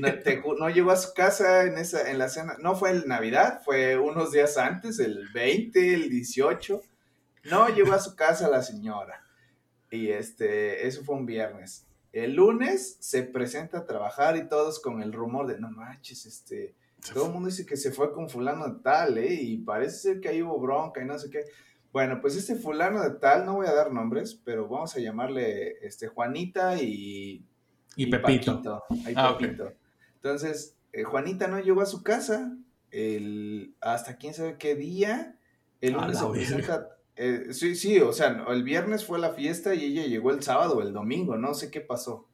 no, te ju- no llegó a su casa en esa en la cena. No fue el Navidad, fue unos días antes, el 20, el 18. No llegó a su casa la señora. Y este, eso fue un viernes. El lunes se presenta a trabajar y todos con el rumor de, no manches, este, todo el mundo dice que se fue con fulano de tal, ¿eh? Y parece ser que ahí hubo bronca y no sé qué. Bueno, pues este fulano de tal, no voy a dar nombres, pero vamos a llamarle este, Juanita y
Y Pepito.
Paquito. Ay,
Ah.
Pepito. Entonces, eh, Juanita no llegó a su casa el, hasta quién sabe qué día. El lunes se presenta. eh, sí, sí, o sea, el viernes fue la fiesta y ella llegó el sábado o el domingo, no sé qué pasó.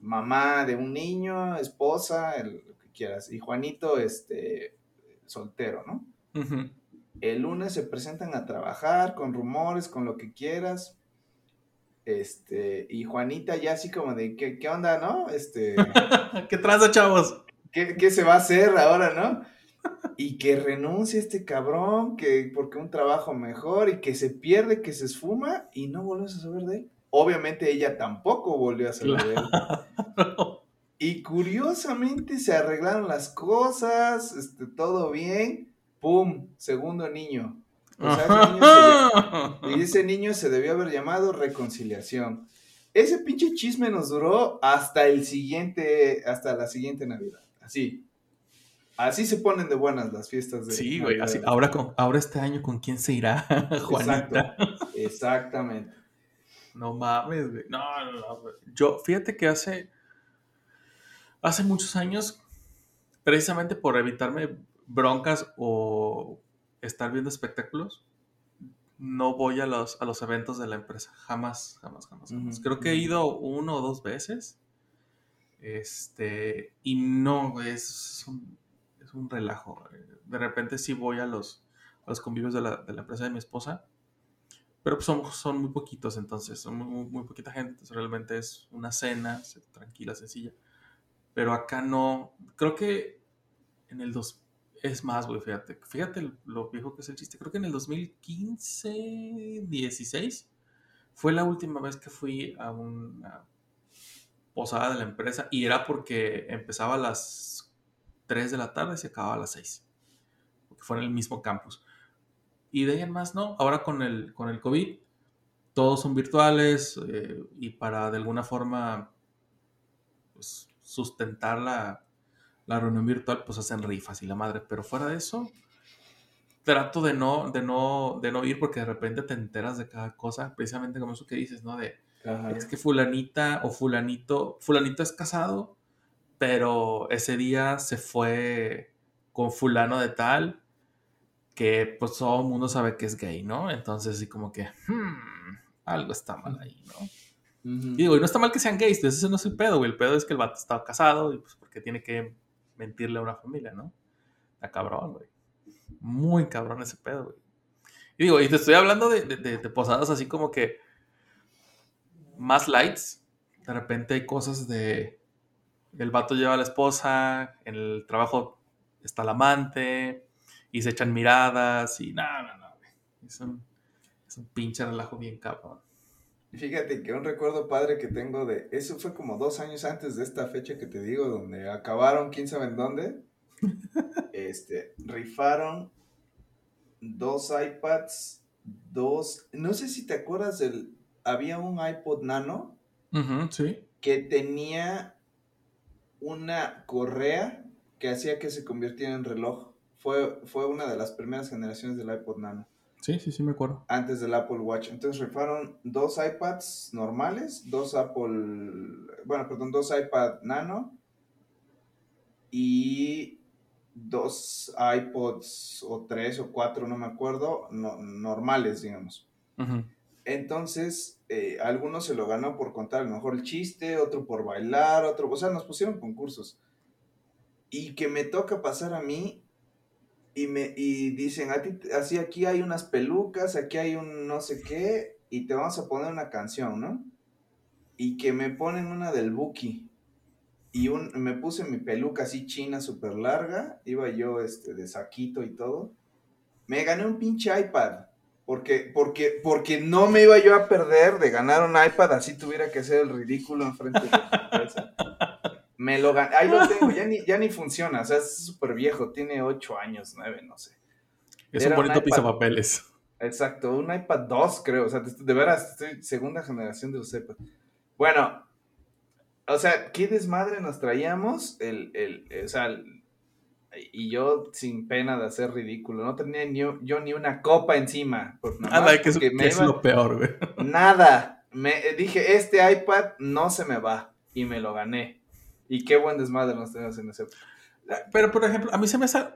Mamá de un niño, esposa, el- quieras. Y Juanito, este, soltero, ¿no? El lunes se presentan a trabajar con rumores, con lo que quieras. Este, y Juanita ya así como de, ¿qué, qué onda, no? Este,
¿Qué traza, chavos?
¿qué, qué se va a hacer ahora, no? Y que renuncie este cabrón, que porque un trabajo mejor y que se pierde, que se esfuma y no volvemos a saber de él. Obviamente ella tampoco volvió a saber de él. Y curiosamente se arreglaron las cosas, este, todo bien. ¡Pum! Segundo niño. O sea, ese niño se y ese niño se debió haber llamado reconciliación. Ese pinche chisme nos duró hasta el siguiente, hasta la siguiente Navidad. Así. Así se ponen de buenas las fiestas de
Sí, güey, así. Ahora, con, ahora este año, ¿con quién se irá, Juanita?
Exacto. Exactamente.
No mames, güey. No, no, no. Yo, fíjate que hace. Hace muchos años, precisamente por evitarme broncas o estar viendo espectáculos, no voy a los, a los eventos de la empresa. Jamás, jamás, jamás. Creo que he ido uno o dos veces. Este. Y no, es, un- es un relajo. De repente sí voy a los, a los convivios de la, de la empresa de mi esposa, pero pues son, son muy poquitos entonces, son muy, muy, muy poquita gente, entonces realmente es una cena tranquila, sencilla. Pero acá no, creo que en el dos, es más, güey, fíjate, fíjate lo viejo que es el chiste, creo que en el 2015, 16, fue la última vez que fui a una posada de la empresa y era porque empezaba a las 3 de la tarde y se acababa a las 6, porque fue en el mismo campus. Y de ahí en más no, ahora con el, con el COVID, todos son virtuales eh, y para de alguna forma pues, sustentar la, la reunión virtual, pues hacen rifas y la madre, pero fuera de eso, trato de no, de no, de no ir porque de repente te enteras de cada cosa, precisamente como eso que dices, ¿no? De,
Ajá.
es que fulanita o fulanito, fulanito es casado, pero ese día se fue con fulano de tal, que pues todo el mundo sabe que es gay, ¿no? Entonces así como que, hmm, algo está mal ahí, ¿no? Y digo, y no está mal que sean gays, ese no es el pedo, güey. El pedo es que el vato estaba casado y pues porque tiene que mentirle a una familia, ¿no? Está cabrón, güey. Muy cabrón ese pedo, güey. Y digo, y te estoy hablando de, de- posadas así como que más lights. De repente hay cosas de. El vato lleva a la esposa, en el trabajo está el amante, y se echan miradas, y no, no, no, güey. Es un, es un pinche relajo bien cabrón.
Fíjate que un recuerdo padre que tengo de. Eso fue como dos años antes de esta fecha que te digo, donde acabaron, quién sabe en dónde. Este, rifaron dos iPads, dos. No sé si te acuerdas del. Había un iPod Nano
sí.
que tenía una correa que hacía que se convirtiera en reloj. Fue, fue una de las primeras generaciones del iPod Nano.
Sí, sí, sí, me acuerdo.
antes del Apple Watch. Entonces rifaron dos iPads normales, dos Apple, bueno, perdón, dos iPad Nano y dos iPods o tres o cuatro, no me acuerdo, no- normales, digamos.
Ujú.
Entonces, eh, algunos se lo ganó por contar a lo mejor el chiste, otro por bailar, otro, o sea, nos pusieron concursos. Y que me toca pasar a mí y me y dicen, a ti, así aquí hay unas pelucas, aquí hay un no sé qué, y te vamos a poner una canción, ¿no? Y que me ponen una del Buki. Y un, me puse mi peluca así china, súper larga, iba yo este, de saquito y todo. Me gané un pinche iPad. Porque, porque, porque no me iba yo a perder de ganar un iPad, así tuviera que hacer el ridículo enfrente de la empresa. Me lo gané, ahí lo tengo, ya ni, ya ni funciona, o sea, es súper viejo, tiene 8 años, 9, no sé.
Es
Era
un bonito
iPad.
pisapapeles.
Exacto, un iPad 2, creo. O sea, de veras, estoy segunda generación de los iPad. Bueno, o sea, qué desmadre nos traíamos. El, el, el- o sea, el- y yo sin pena de hacer ridículo. No tenía ni, yo ni una copa encima. Por, nada
Anda, que es,
porque
que
me
es
iba-
lo peor, güey.
Nada. Me, eh, dije, este iPad no se me va. Y me lo gané. Y qué buen desmadre nos teníamos en ese.
Pero, por ejemplo, a mí se me hace.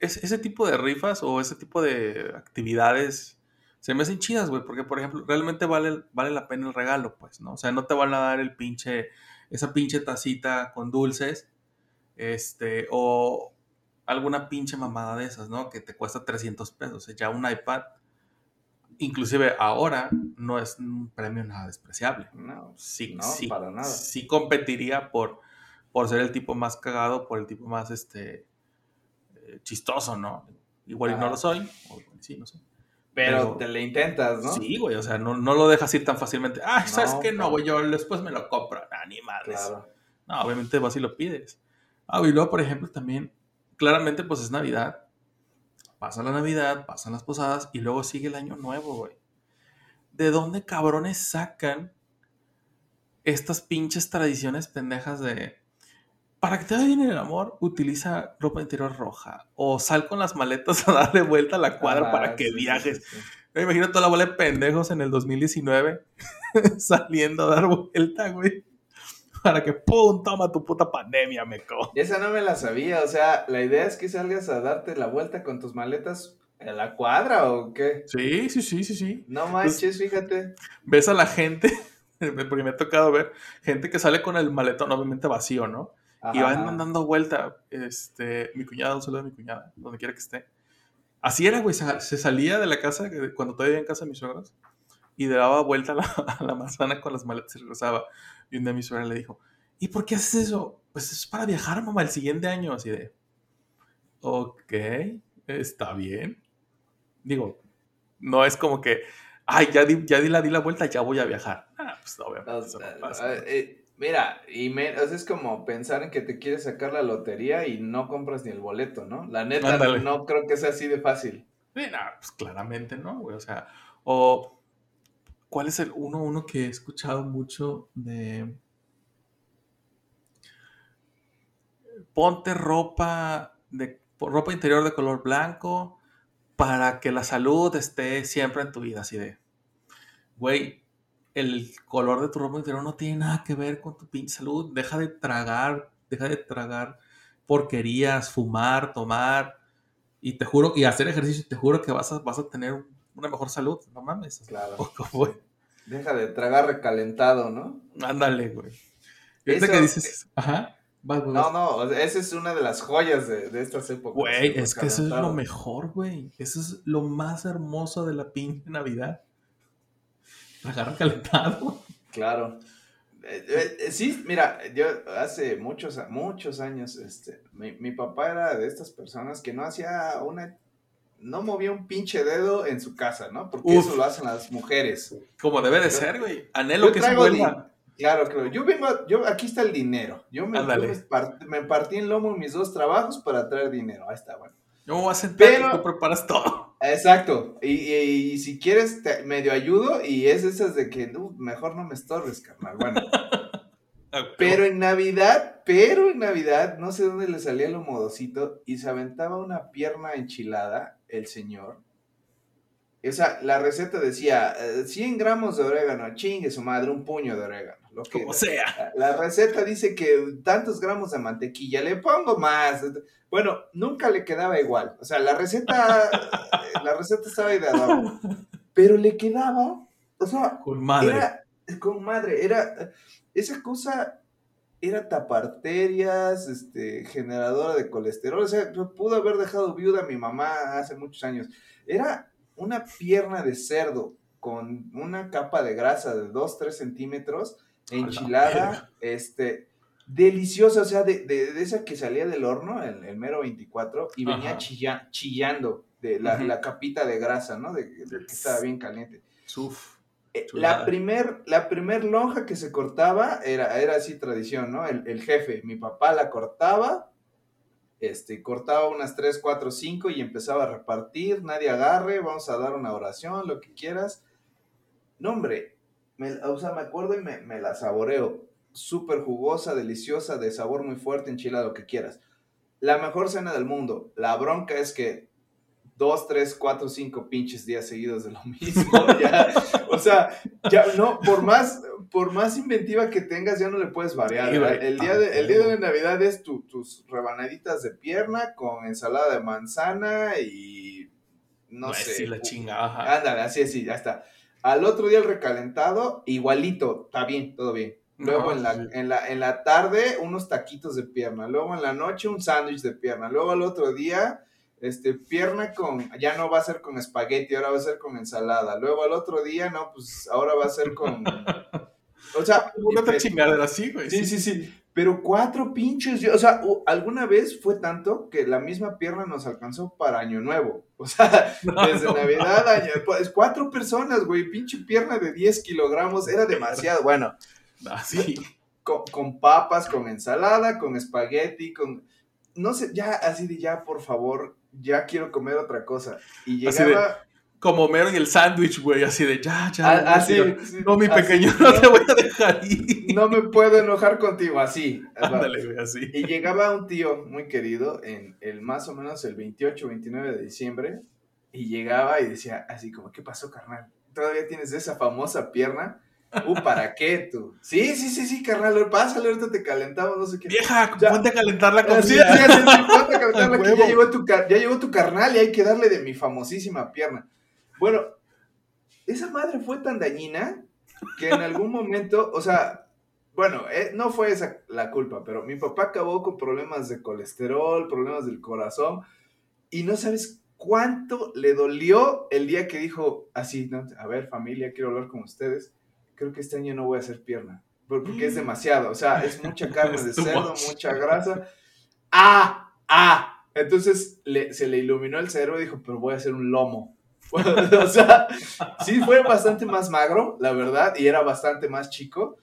es- ese tipo de rifas o ese tipo de actividades se me hacen chidas, güey. Porque, por ejemplo, realmente vale, vale la pena el regalo, pues, ¿no? O sea, no te van a dar el pinche. Esa pinche tacita con dulces. Este. O alguna pinche mamada de esas, ¿no? Que te cuesta 300 pesos. O sea, ya un iPad. Inclusive ahora no es un premio nada despreciable.
No,
sí,
No,
sí,
para nada.
sí competiría por, por ser el tipo más cagado, por el tipo más este eh, chistoso, ¿no? Igual y no lo soy, o sí, no sé.
pero,
Pero-
te le intentas, ¿no?
Sí, güey, o sea, no, no lo dejas ir tan fácilmente. Ah, ¿sabes
No,
qué? No, güey, yo después me lo compro. Nah, ni madres.
Claro.
No, obviamente vas y lo pides. Ah, y luego, por ejemplo, también, claramente, pues es Navidad. Pasa la Navidad, pasan las posadas y luego sigue el año nuevo, güey. ¿De dónde cabrones sacan estas pinches tradiciones pendejas de... Para que te vaya bien en el amor, utiliza ropa interior roja. O sal con las maletas a darle vuelta a la cuadra para que
sí, sí,
viajes.
sí, sí.
Me imagino toda la bola de pendejos en el 2019 saliendo a dar vuelta, güey. Para que, ¡pum! Toma tu puta pandemia, meco.
Esa no me la sabía, o sea, la idea es que salgas a darte la vuelta con tus maletas a la cuadra o qué.
Sí, sí, sí, sí, sí.
No manches, fíjate.
Ves a la gente, porque me ha tocado ver gente que sale con el maletón obviamente vacío, ¿no? Y
Ajá,
van
ajá.
dando vuelta, este, mi cuñada, un saludo a mi cuñada, donde quiera que esté. Así era, güey, se, se salía de la casa, que- cuando todavía en casa de mis suegros, y daba vuelta a la, a la manzana con las maletas y regresaba. Y un día mi suegra le dijo, ¿y por qué haces eso? Pues es para viajar, mamá, el siguiente año, así de, ok, está bien. Digo, no es como que, ay, ya di, ya di, la, di la vuelta, ya voy a viajar. Ah, pues no, obviamente, no pasa.
eh, eh, mira, y me- o sea, es como pensar en que te quieres sacar la lotería y no compras ni el boleto, ¿no? La neta,
Ándale.
no creo que sea así de fácil.
No, pues claramente no, güey. O sea, o ¿cuál es el uno, uno que he escuchado mucho de ponte ropa de ropa interior de color blanco para que la salud esté siempre en tu vida, así de, güey, el color de tu ropa interior no tiene nada que ver con tu pinche salud. Deja de tragar, deja de tragar porquerías, fumar, tomar y te juro, y hacer ejercicio, te juro que vas a, vas a tener una mejor salud, no mames.
Claro. Deja de tragar recalentado, ¿no?
Ándale, güey.
Eso-
que dices, ajá, vas, vas,
No, no, esa es una de las joyas de, de estas épocas.
Güey, es que eso es lo mejor, güey. Eso es lo más hermoso de la pinche Navidad. Tragar calentado.
Claro. Eh, eh, eh, sí, mira, yo hace muchos, muchos años, este, mi, mi papá era de estas personas que no hacía una, no movía un pinche dedo en su casa, ¿no? Porque
Uf.
eso lo hacen las mujeres.
Como debe de
Yo-
ser, güey. Anhelo que se vuelva.
Claro, claro. Yo vengo, a- yo, aquí está el dinero. Yo me, me, part- me partí en lomo en mis dos trabajos para traer dinero. Ahí está, bueno.
Yo me voy a sentar
Pero-
y tú preparas todo.
Exacto. Y, y- y si quieres, te- medio ayudo y es esas de que, "No, mejor no me estorbes, carnal. Bueno. Pero en Navidad, pero en Navidad, no sé dónde le salía lo modosito y se aventaba una pierna enchilada el señor. O sea, la receta decía eh, 100 gramos de orégano, chingue su madre, un puño de orégano. Lo que,
Como sea.
la receta dice que tantos gramos de mantequilla, le pongo más. Bueno, nunca le quedaba igual. O sea, la receta, la receta estaba ideada, pero le quedaba, o sea,
Con madre.
era, con madre, era, esa cosa era taparterias, este, generadora de colesterol, o sea, pudo haber dejado viuda a mi mamá hace muchos años. Era una pierna de cerdo con una capa de grasa de 2, 3 centímetros,
la
enchilada, este, deliciosa, o sea, de, de- de esa que salía del horno, el, el mero 24, y venía
Ajá.
chilla- chillando de la, la capita de grasa, ¿no? De, de que estaba bien caliente.
Uf.
Eh. La primer, la primer lonja que se cortaba era, era así tradición, ¿no? El, el jefe, mi papá la cortaba, este, cortaba unas 3, 4, 5 y empezaba a repartir, nadie agarre, vamos a dar una oración, lo que quieras. No, hombre, me, o sea, me acuerdo y me, me la saboreo. Súper jugosa, deliciosa, de sabor muy fuerte, enchilada, lo que quieras. La mejor cena del mundo. La bronca es que dos, tres, cuatro, cinco pinches días seguidos de lo mismo. ya, o sea, ya no, por más, por más inventiva que tengas, ya no le puedes variar. El, día de, el día de la Navidad es tu- tus rebanaditas de pierna con ensalada de manzana y no
Pues
sé.
sí, la chingada.
Ándale, así, así, ya está. Al otro día el recalentado, igualito, está bien, todo bien. Luego
No,
en, la,
sí.
en, la, en la tarde unos taquitos de pierna, luego en la noche un sándwich de pierna, luego al otro día este, pierna con, ya no va a ser con espagueti, ahora va a ser con ensalada, luego al otro día, no, pues ahora va a ser con... O sea,
Una
pe-
chingadera así, güey.
Sí, sí, sí. Pero cuatro pinches. O sea, alguna vez fue tanto que la misma pierna nos alcanzó para Año Nuevo. O sea,
No,
desde
no.
Navidad, año, pues cuatro personas, güey. Pinche pierna de 10 kilogramos. Era demasiado. Bueno,
Así.
con, con papas, con ensalada, con espagueti, con. No sé, ya así de ya, por favor, ya quiero comer otra cosa. Y
Así de-
llegaba.
Como Homero y el sándwich, güey. Así de ya, ya.
a-
no,
así, sí,
No, mi
así,
pequeño, no te voy a dejar ir.
no me puedo enojar contigo, así.
Ándale, güey, así.
Y llegaba un tío muy querido en el más o menos el 28 29 de diciembre y llegaba y decía así como, ¿qué pasó, carnal? ¿Todavía tienes esa famosa pierna? Uh, ¿para qué tú? Sí, sí, sí, sí, carnal, pásale, ahorita te calentamos, no sé qué.
Vieja,
Ya.
ponte a calentar la comida.
Así, así, así, así, ponte a calentarla,
A
que
huevo.
ya llegó, tu, car- ya llegó tu carnal y hay que darle de mi famosísima pierna. Bueno, esa madre fue tan dañina que en algún momento, o sea, bueno, eh, no fue esa la culpa, pero mi papá acabó con problemas de colesterol, problemas del corazón, y no sabes cuánto le dolió el día que dijo así, ¿no? a ver familia, quiero hablar con ustedes, creo que este año no voy a hacer pierna, porque es demasiado, o sea, es mucha carne de cerdo,
much.
mucha grasa. ¡Ah! ¡Ah! Entonces le- se le iluminó el cerebro y dijo, pero voy a hacer un lomo. o sea, sí fue bastante más magro, la verdad, y era bastante más chico.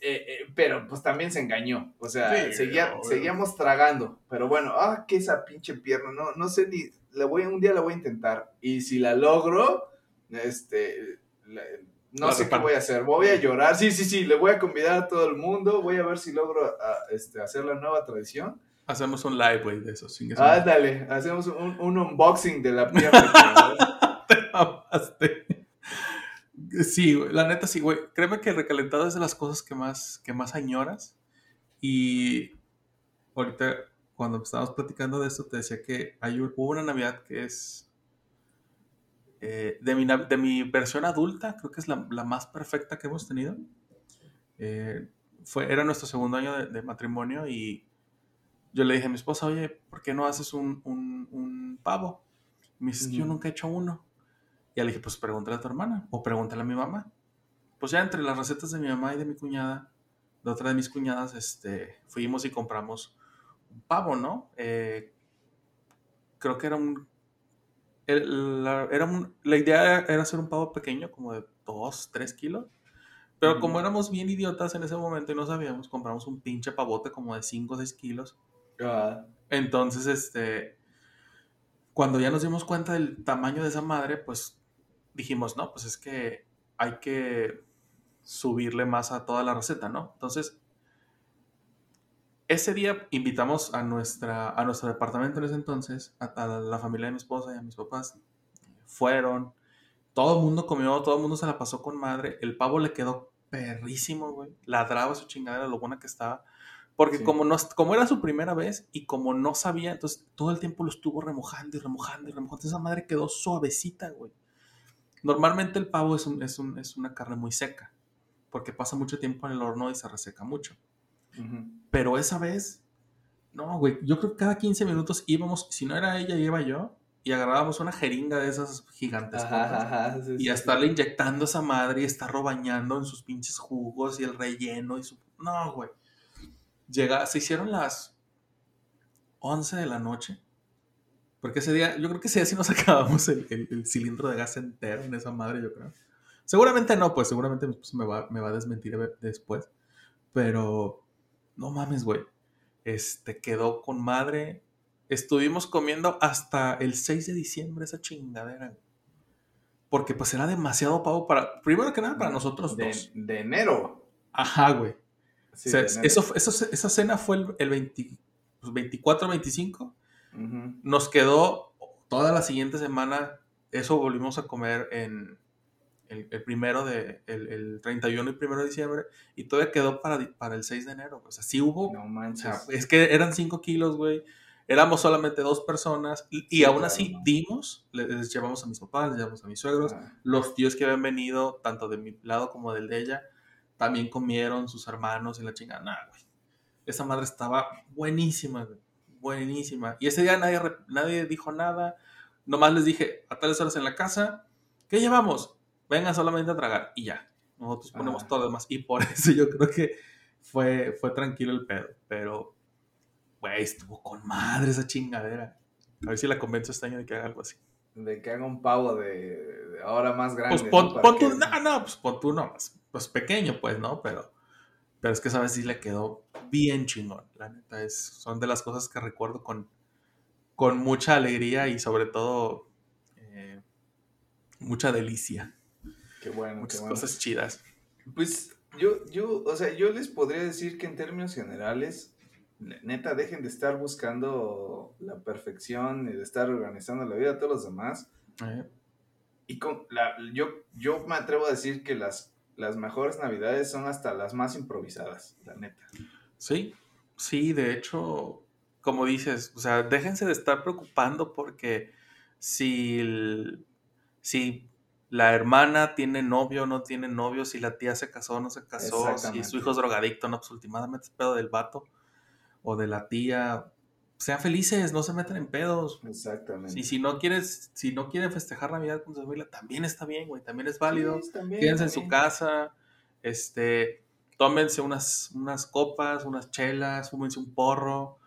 eh, eh, pero pues también se engañó. O sea,
Sí,
seguía-
obvio.
seguíamos tragando. Pero bueno, ah, que esa pinche pierna. No, no sé ni. La voy, un día la voy a intentar. Y si la logro, este. la- no
La
sé qué voy a hacer. Voy a llorar. Sí, sí, sí. Le voy a convidar a todo el mundo. Voy a ver si logro ah, este, hacer la nueva tradición.
Hacemos un live, güey, de eso. Sin eso.
Ándale, hacemos un, un unboxing de la pierna.
Te mamaste. Sí, güey, la neta sí, güey. Créeme que el recalentado es de las cosas que más, que más añoras. Y ahorita, cuando estábamos platicando de esto, te decía que hay, hubo una Navidad que es. Eh, de, mi, de mi versión adulta, creo que es la, la más perfecta que hemos tenido. Eh, fue, era nuestro segundo año de, de matrimonio y yo le dije a mi esposa, oye, ¿por qué no haces un, un- un pavo? Y me dice, "Es que yo nunca he hecho uno. Y le dije, pues pregúntale a tu hermana o pregúntale a mi mamá. Pues ya entre las recetas de mi mamá y de mi cuñada, de otra de mis cuñadas, este, fuimos y compramos un pavo, ¿no? Eh, creo que era un... el- la, era un- la idea era, hacer un pavo pequeño, como de 2, 3 kilos. Pero como éramos bien idiotas en ese momento y no sabíamos, compramos un pinche pavote como de 5 o 6 kilos.
Ah,
Entonces, este, cuando ya nos dimos cuenta del tamaño de esa madre, pues dijimos, no, pues es que hay que subirle más a toda la receta, ¿no? Entonces, ese día invitamos a, nuestra, a nuestro departamento en ese entonces, a, a la familia de mi esposa y a mis papás. Fueron, todo el mundo comió, todo el mundo se la pasó con madre. El pavo le quedó perrísimo, güey. Ladraba su chingadera, lo buena que estaba. Porque
Sí.
como, no, como era su primera vez y como no sabía, entonces todo el tiempo lo estuvo remojando y remojando y remojando. Entonces esa madre quedó suavecita, güey. Normalmente el pavo es, un- es, un- es una carne muy seca, porque pasa mucho tiempo en el horno y se reseca mucho. Pero esa vez, no, güey, yo creo que cada 15 minutos íbamos, si no era ella, iba yo, y agarrábamos una jeringa de esas gigantes.
Sí,
y
sí,
a
sí.
estarle inyectando esa madre y estarlo bañando en sus pinches jugos y el relleno y su... No, güey. Llega, se hicieron las 11 de la noche. Porque ese día, yo creo que ese día sí nos acabamos el, el- el cilindro de gas entero en esa madre, yo creo. Seguramente no, pues seguramente esposa me va, me va a desmentir de- después. Pero, no mames, güey. Este quedó con madre. Estuvimos comiendo hasta el 6 de diciembre esa chingadera. Porque pues era demasiado pavo para, primero que nada, para nosotros
de,
dos.
de enero.
Ajá, güey.
Sí,
O sea, eso, eso- esa cena fue el, el 20 pues, 24, 25.
Ujú.
Nos quedó toda la siguiente semana. Eso volvimos a comer en el, el primero de, el, el 31 y primero de diciembre. Y todavía quedó para, para el 6 de enero. O sea, sí hubo.
No
o
manches.
sea, es que eran 5 kilos, güey. Éramos solamente dos personas. Y, y
Sí,
aún
claro.
así dimos. Les, les llevamos a mis papás, les llevamos a mis suegros.
Ah,
Los tíos que habían venido, tanto de mi lado como del de ella, también comieron sus hermanos y la chingada. Nah, güey. Esa madre estaba buenísima, güey. Buenísima. Y ese día nadie, nadie dijo nada. Nomás les dije, a tales horas en la casa, ¿qué llevamos? Vengan solamente a tragar. Y ya. Nosotros ponemos
Ah.
todo lo demás. Y por eso yo creo que fue, fue tranquilo el pedo. Pero, güey, estuvo con madre esa chingadera. A ver si la convenzo este año de que haga algo así.
de que haga un pavo de, de ahora más grande.
Pues
¿no?
pon, tú, no, no, pues pon tú no, pues, pues pequeño, pues, ¿no? Pero, pero es que esa vez sí le quedó bien chingón. La neta, es, son de las cosas que recuerdo con, con mucha alegría y sobre todo eh, mucha delicia.
Qué bueno, qué
Muchas
bueno.
cosas chidas.
Pues yo, yo, o sea, yo les podría decir que en términos generales, neta, dejen de estar buscando la perfección y de estar organizando la vida a todos los demás.
Eh,
Y con la, yo, yo me atrevo a decir que las, las mejores navidades son hasta las más improvisadas, la neta.
Sí, sí, de hecho, como dices, o sea, déjense de estar preocupando porque si, si la hermana tiene novio, no tiene novio, si la tía se casó, no se casó, si su hijo es drogadicto, no, pues últimamente es pedo del vato o de la tía. Sean felices, no se metan en pedos.
Exactamente.
Y si no quieres, si no quieren festejar Navidad con su familia, también está bien, güey, también es válido.
Sí, también,
Quédense en su casa, este, tómense unas, unas copas, unas chelas, fúmense un porro,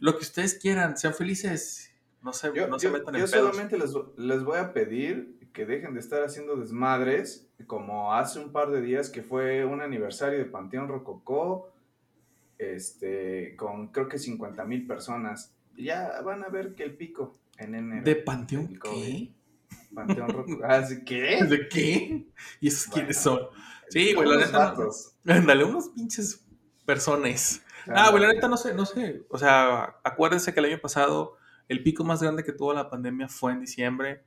lo que ustedes quieran, sean felices, no se,
Yo,
no se
yo-
metan
yo
en pedos.
solamente les, les voy a pedir que dejen de estar haciendo desmadres, como hace un par de días que fue un aniversario de Panteón Rococó, este, con creo que 50 mil personas. Ya van a ver que el pico en enero.
¿De Panteón qué?
Panteón Rococó. Ah, ¿sí? ¿Qué?
¿De qué? ¿Y esos
Bueno,
quiénes son? Sí, güey, la neta. Ándale, unos pinches personas. Ah, güey, la neta no sé, no sé. O sea, acuérdense que el año pasado el pico más grande que tuvo la pandemia fue en diciembre.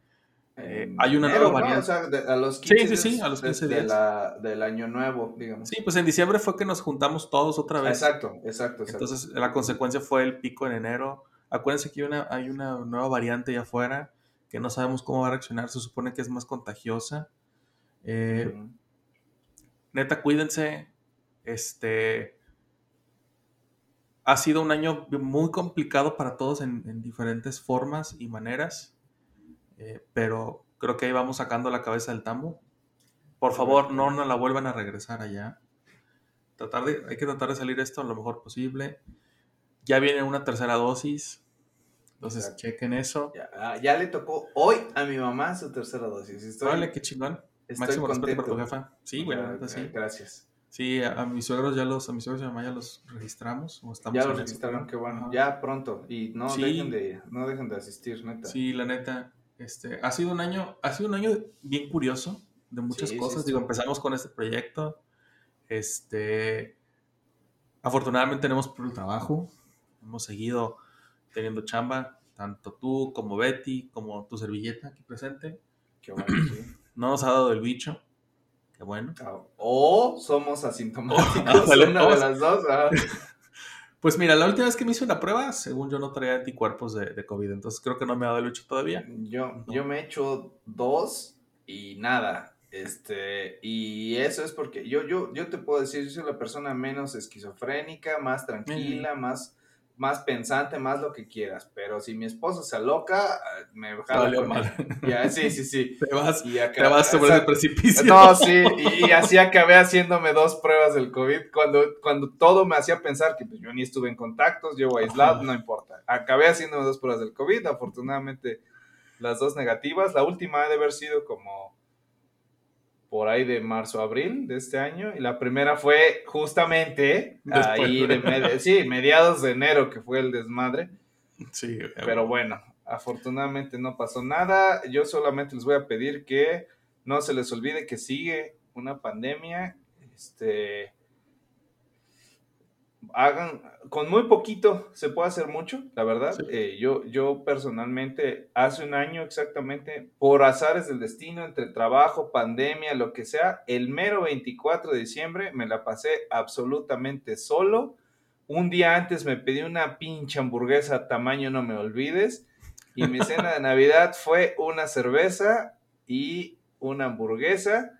Eh, hay una
enero,
nueva
¿no?
variante.
O sea, de- a los
Sí,
15
sí, sí,
días
a los 15
de-
días.
de la- del año nuevo, digamos.
Sí, pues en diciembre fue que nos juntamos todos otra vez.
Exacto, exacto, exacto.
Entonces, la consecuencia fue el pico en enero. Acuérdense que hay una, hay una nueva variante allá afuera que no sabemos cómo va a reaccionar. Se supone que es más contagiosa. Eh, neta, cuídense. Este. Ha sido un año muy complicado para todos en, en diferentes formas y maneras. Eh, pero creo que ahí vamos sacando la cabeza del tambo. Por favor, no nos la vuelvan a regresar allá. Tratar de, hay que tratar de salir esto lo mejor posible. Ya viene una tercera dosis. Entonces,
Exacto.
chequen eso.
Ya, ah, ya le tocó hoy a mi mamá su tercera dosis. Estoy,
Órale, qué chingón. Máximo respeto
contento.
por tu jefa. Sí, neta, sí.
Gracias.
Sí, a, a mis suegros ya los, a mis suegros y a mi mamá ya los registramos. O estamos
Ya
en
lo
eso,
registraron, qué bueno.
Ajá.
Ya pronto. Y no
Sí.
dejen de, no dejen de asistir, neta.
Sí, la neta. Este, ha sido un año, ha sido un año bien curioso de muchas
Sí,
cosas.
sí.
Digo, empezamos con este proyecto. Este, afortunadamente tenemos por el trabajo. Hemos seguido teniendo chamba, tanto tú como Betty, como tu servilleta aquí presente.
Qué bueno, sí.
No nos ha dado el bicho. Bueno.
O somos asintomáticos,
Ándale,
una de las dos. ah.
Pues mira, la última vez que me hice una prueba, según yo no traía anticuerpos de, de COVID, entonces creo que no me ha dado el bicho todavía.
Yo, yo me he hecho dos y nada. Este, y eso es porque yo, yo, yo te puedo decir, yo soy la persona menos esquizofrénica, más tranquila, más, más pensante, más lo que quieras. Pero si mi esposa se aloca, ah, me jala con ella. Ya, sí, sí, sí.
Te vas,
Y acá-
te vas sobre el precipicio.
No, sí, y, y así acabé haciéndome dos pruebas del COVID, cuando, cuando todo me hacía pensar que pues, yo ni estuve en contactos, llevo aislado,
Ajá.
no importa. Acabé haciéndome dos pruebas del COVID, afortunadamente las dos negativas. La última ha de haber sido como por ahí de marzo abril de este año, y la primera fue justamente
Después.
ahí de med- sí, mediados de enero que fue el desmadre.
Sí,
Pero bueno, afortunadamente no pasó nada. Yo solamente les voy a pedir que no se les olvide que sigue una pandemia. Este hagan con muy poquito se puede hacer mucho, la verdad.
Sí.
Eh, yo, yo personalmente hace un año exactamente, por azares del destino, entre trabajo, pandemia, lo que sea, el mero 24 de diciembre me la pasé absolutamente solo. Un día antes me pedí una pinche hamburguesa tamaño no me olvides. Y mi cena de Navidad fue una cerveza y una hamburguesa.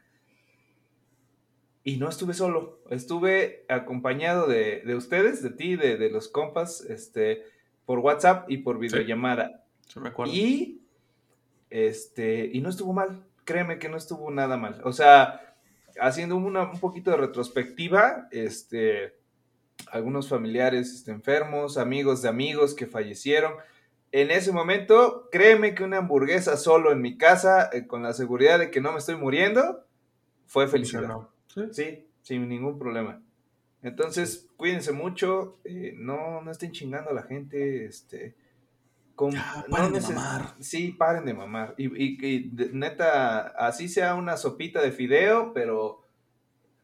Y no estuve solo, estuve acompañado de, de ustedes, de ti, de, de los compas, este, por WhatsApp y por videollamada.
Sí, me acuerdo.
Y este, y no estuvo mal, créeme que no estuvo nada mal. O sea, haciendo una- un poquito de retrospectiva, este, algunos familiares este, enfermos, amigos de amigos que fallecieron. En ese momento, créeme que una hamburguesa solo en mi casa, eh, con la seguridad de que no me estoy muriendo, fue felicidad.
Sí.
Sí, sin ningún problema. Entonces, cuídense mucho, eh, no, no estén chingando a la gente, este... con- no
paren de mamar.
Sí, paren de mamar. Y, y- y de- neta, así sea una sopita de fideo, pero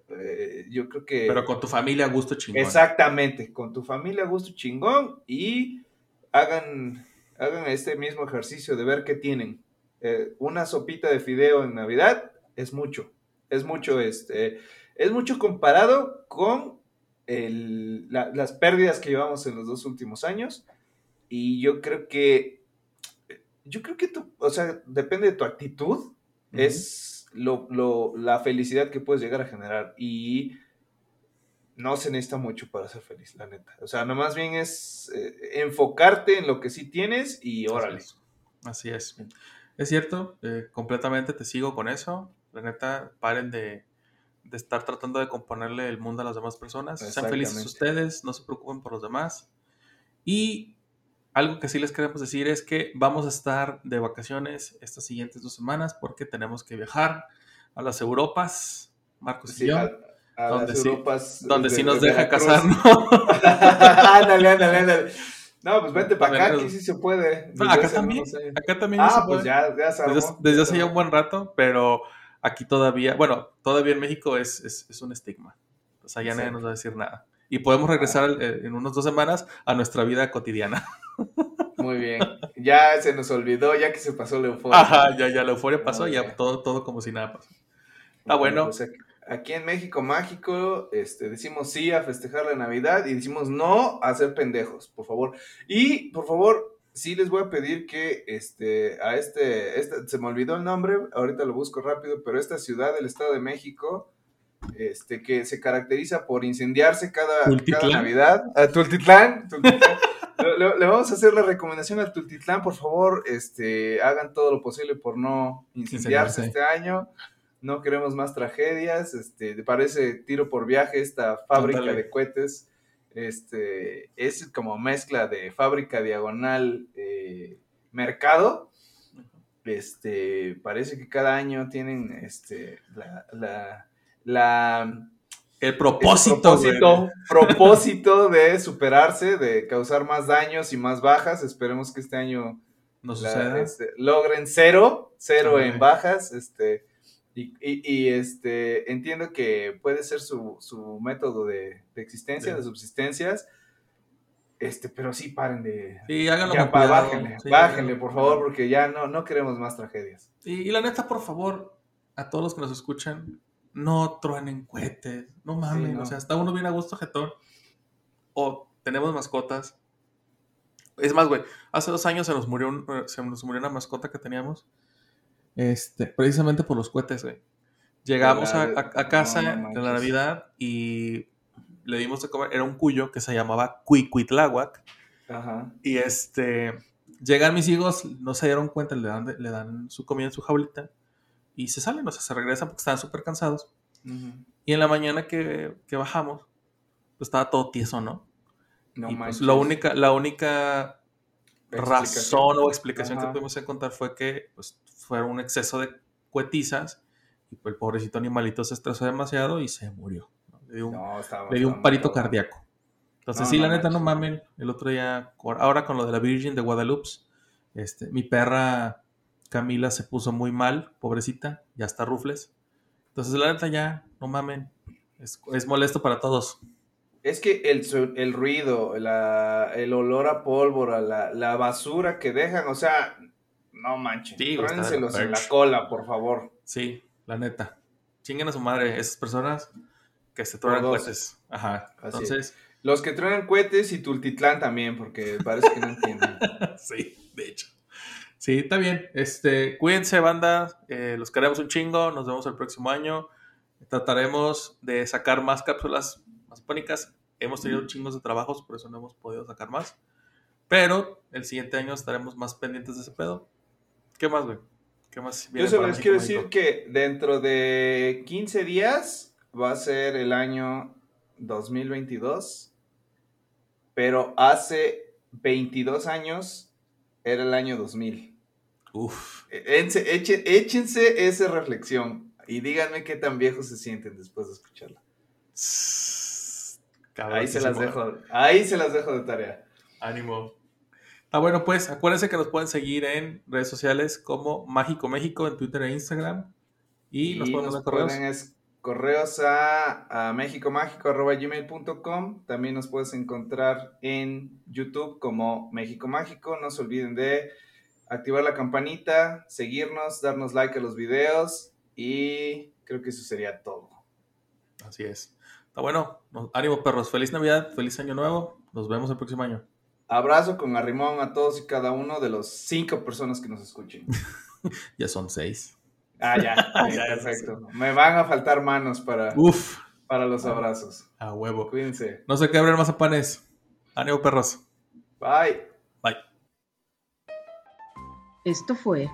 eh, yo creo que...
Pero con tu familia a gusto chingón.
Exactamente, con tu familia a gusto chingón y hagan, hagan este mismo ejercicio de ver qué tienen. Eh, una sopita de fideo en Navidad es mucho, es mucho, este, es mucho comparado con el- la- las pérdidas que llevamos en los dos últimos años y yo creo que, yo creo que tú, o sea, depende de tu actitud, Es lo, lo- la felicidad que puedes llegar a generar y no se necesita mucho para ser feliz, la neta. O sea, no más bien es eh, enfocarte en lo que sí tienes y órale.
Así es. Así es. Es cierto, eh, completamente te sigo con eso. La neta, paren de, de estar tratando de componerle el mundo a las demás personas. Sean felices ustedes, no se preocupen por los demás. Y algo que sí les queremos decir es que vamos a estar de vacaciones estas siguientes dos semanas porque tenemos que viajar a las Europas, Marcos y
Sí,
yo,
a, a
donde
las
sí-
Europas
donde
de-
sí nos
de
deja casarnos.
ándale, ándale, ándale. No, pues vente para acá, aquí sí se puede.
No, acá también,
algunos años.
acá también
Ah, pues
puede.
ya, ya se
Desde, desde hace ya un buen rato, pero aquí todavía, bueno, todavía en México es, es, es un estigma. O sea, ya nadie nos va a decir nada. Y podemos regresar eh, en unas dos semanas a nuestra vida cotidiana.
Muy bien. Ya se nos olvidó, ya que se pasó la euforia.
Ajá, ya, ya la euforia pasó,
Muy
ya todo, todo como si nada pasó. Está bueno.
Pues aquí, aquí en México Mágico este, decimos sí a festejar la Navidad y decimos no a ser pendejos, por favor. Y por favor, sí les voy a pedir que este, a este, este, se me olvidó el nombre, ahorita lo busco rápido, pero esta ciudad del Estado de México, este, que se caracteriza por incendiarse cada, cada. Navidad. A Tultitlán. Tultitlán. Le, vamos a hacer la recomendación a Tultitlán, por favor, este, hagan todo lo posible por no incendiarse
Incendiarse.
este año. No queremos más tragedias. Este, parece tiro por viaje esta fábrica de cohetes. Este, es como mezcla de fábrica diagonal eh, mercado. Este, parece que cada año tienen este, la, la, la
El
ese
propósito, güey.
propósito, propósito de superarse, de causar más daños y más bajas. Esperemos que este año
No
la- este, logren cero, cero en bajas. Este, y, y- y, este, entiendo que puede ser su, su método de, de existencia,
Sí.
de subsistencias. Este, pero sí paren de.
Sí, háganlo
Ya, pa-
cuidado.
bájenle,
Sí,
bájenle, por favor, porque ya no, no queremos más tragedias.
Y, y la neta, por favor, a todos los que nos escuchan, no truenen cohetes, no mamen,
no.
o sea, está uno bien a gusto, jetón. O tenemos mascotas. Es más, güey, hace dos años se nos murió, un- se nos murió una mascota que teníamos. Este, precisamente por los cohetes, güey. Llegamos a, casa
no,
la Navidad y le dimos de comer. Era un cuyo que se llamaba Cuicuitláhuac.
Ajá.
Y este, llegan mis hijos, no se dieron cuenta, le dan, le dan su comida en su jaulita y se salen, o sea, se regresan porque estaban súper cansados.
Ujú.
Y en la mañana que, que bajamos, pues estaba todo tieso, ¿no?
No
y pues la única, la única razón o explicación que
Ajá.
pudimos encontrar fue que pues, fue un exceso de cuetizas y pues, el pobrecito animalito se estresó demasiado y se murió. ¿no? Le dio un,
No, estaba-
le dio un parito cardíaco. Entonces,
No,
sí, la neta, no mamen. El otro día, ahora con lo de la Virgin de Guadalupe, este, mi perra Camila se puso muy mal, pobrecita, ya está rufles. Entonces, la neta, ya, no mamen. Es, es molesto para todos.
Es que el, el ruido, la- el olor a pólvora, la, la basura que dejan, o sea, no manchen.
Sí,
en la cola, por favor.
Sí, la neta. Chinguen a su madre esas personas que se truenan cohetes. Ajá.
Así
Entonces,
Los que truenan cohetes y Tultitlán también, porque parece que no entienden.
sí, de hecho. Sí, está bien. Este, cuídense, banda. Eh, los queremos un chingo. Nos vemos el próximo año. Trataremos de sacar más cápsulas más pónicas. Hemos tenido chingos de trabajos, por eso no hemos podido sacar más. Pero el siguiente año estaremos más pendientes de ese pedo. ¿Qué más, güey? ¿Qué más?
Yo solo les quiero decir que dentro de 15 días va a ser el año 2022, pero hace 22 años era el año 2000.
México? Uf.
Échense, eche- échense esa reflexión y díganme qué tan viejos se sienten después de escucharla. Ahí se las dejo, ahí se las dejo de tarea.
Ánimo. Ah, bueno, pues acuérdense que nos pueden seguir en redes sociales como Mágico México en Twitter e Instagram. Y, nos pueden mandar correos.
pueden correos a, a mexicomágico.gmail.com. También nos puedes encontrar en YouTube como México Mágico. No se olviden de activar la campanita, seguirnos, darnos like a los videos y creo que eso sería todo.
Así es. Está bueno. Nos- ánimo, perros. Feliz Navidad, feliz Año Nuevo. Nos vemos el próximo año.
Abrazo con arrimón a todos y cada uno de los cinco personas que nos escuchen.
Ya son seis.
Ah, ya. sí, perfecto. Me van a faltar manos para,
Uf,
para los abrazos.
a huevo.
Cuídense.
No se quebren mazapanes. Ánimo, perros.
Bye.
Bye.
Esto fue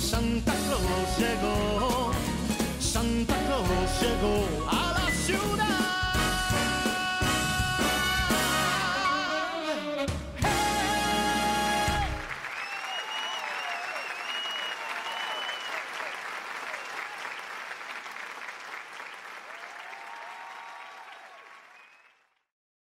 Santa Claus llegó, Santa Claus llegó a.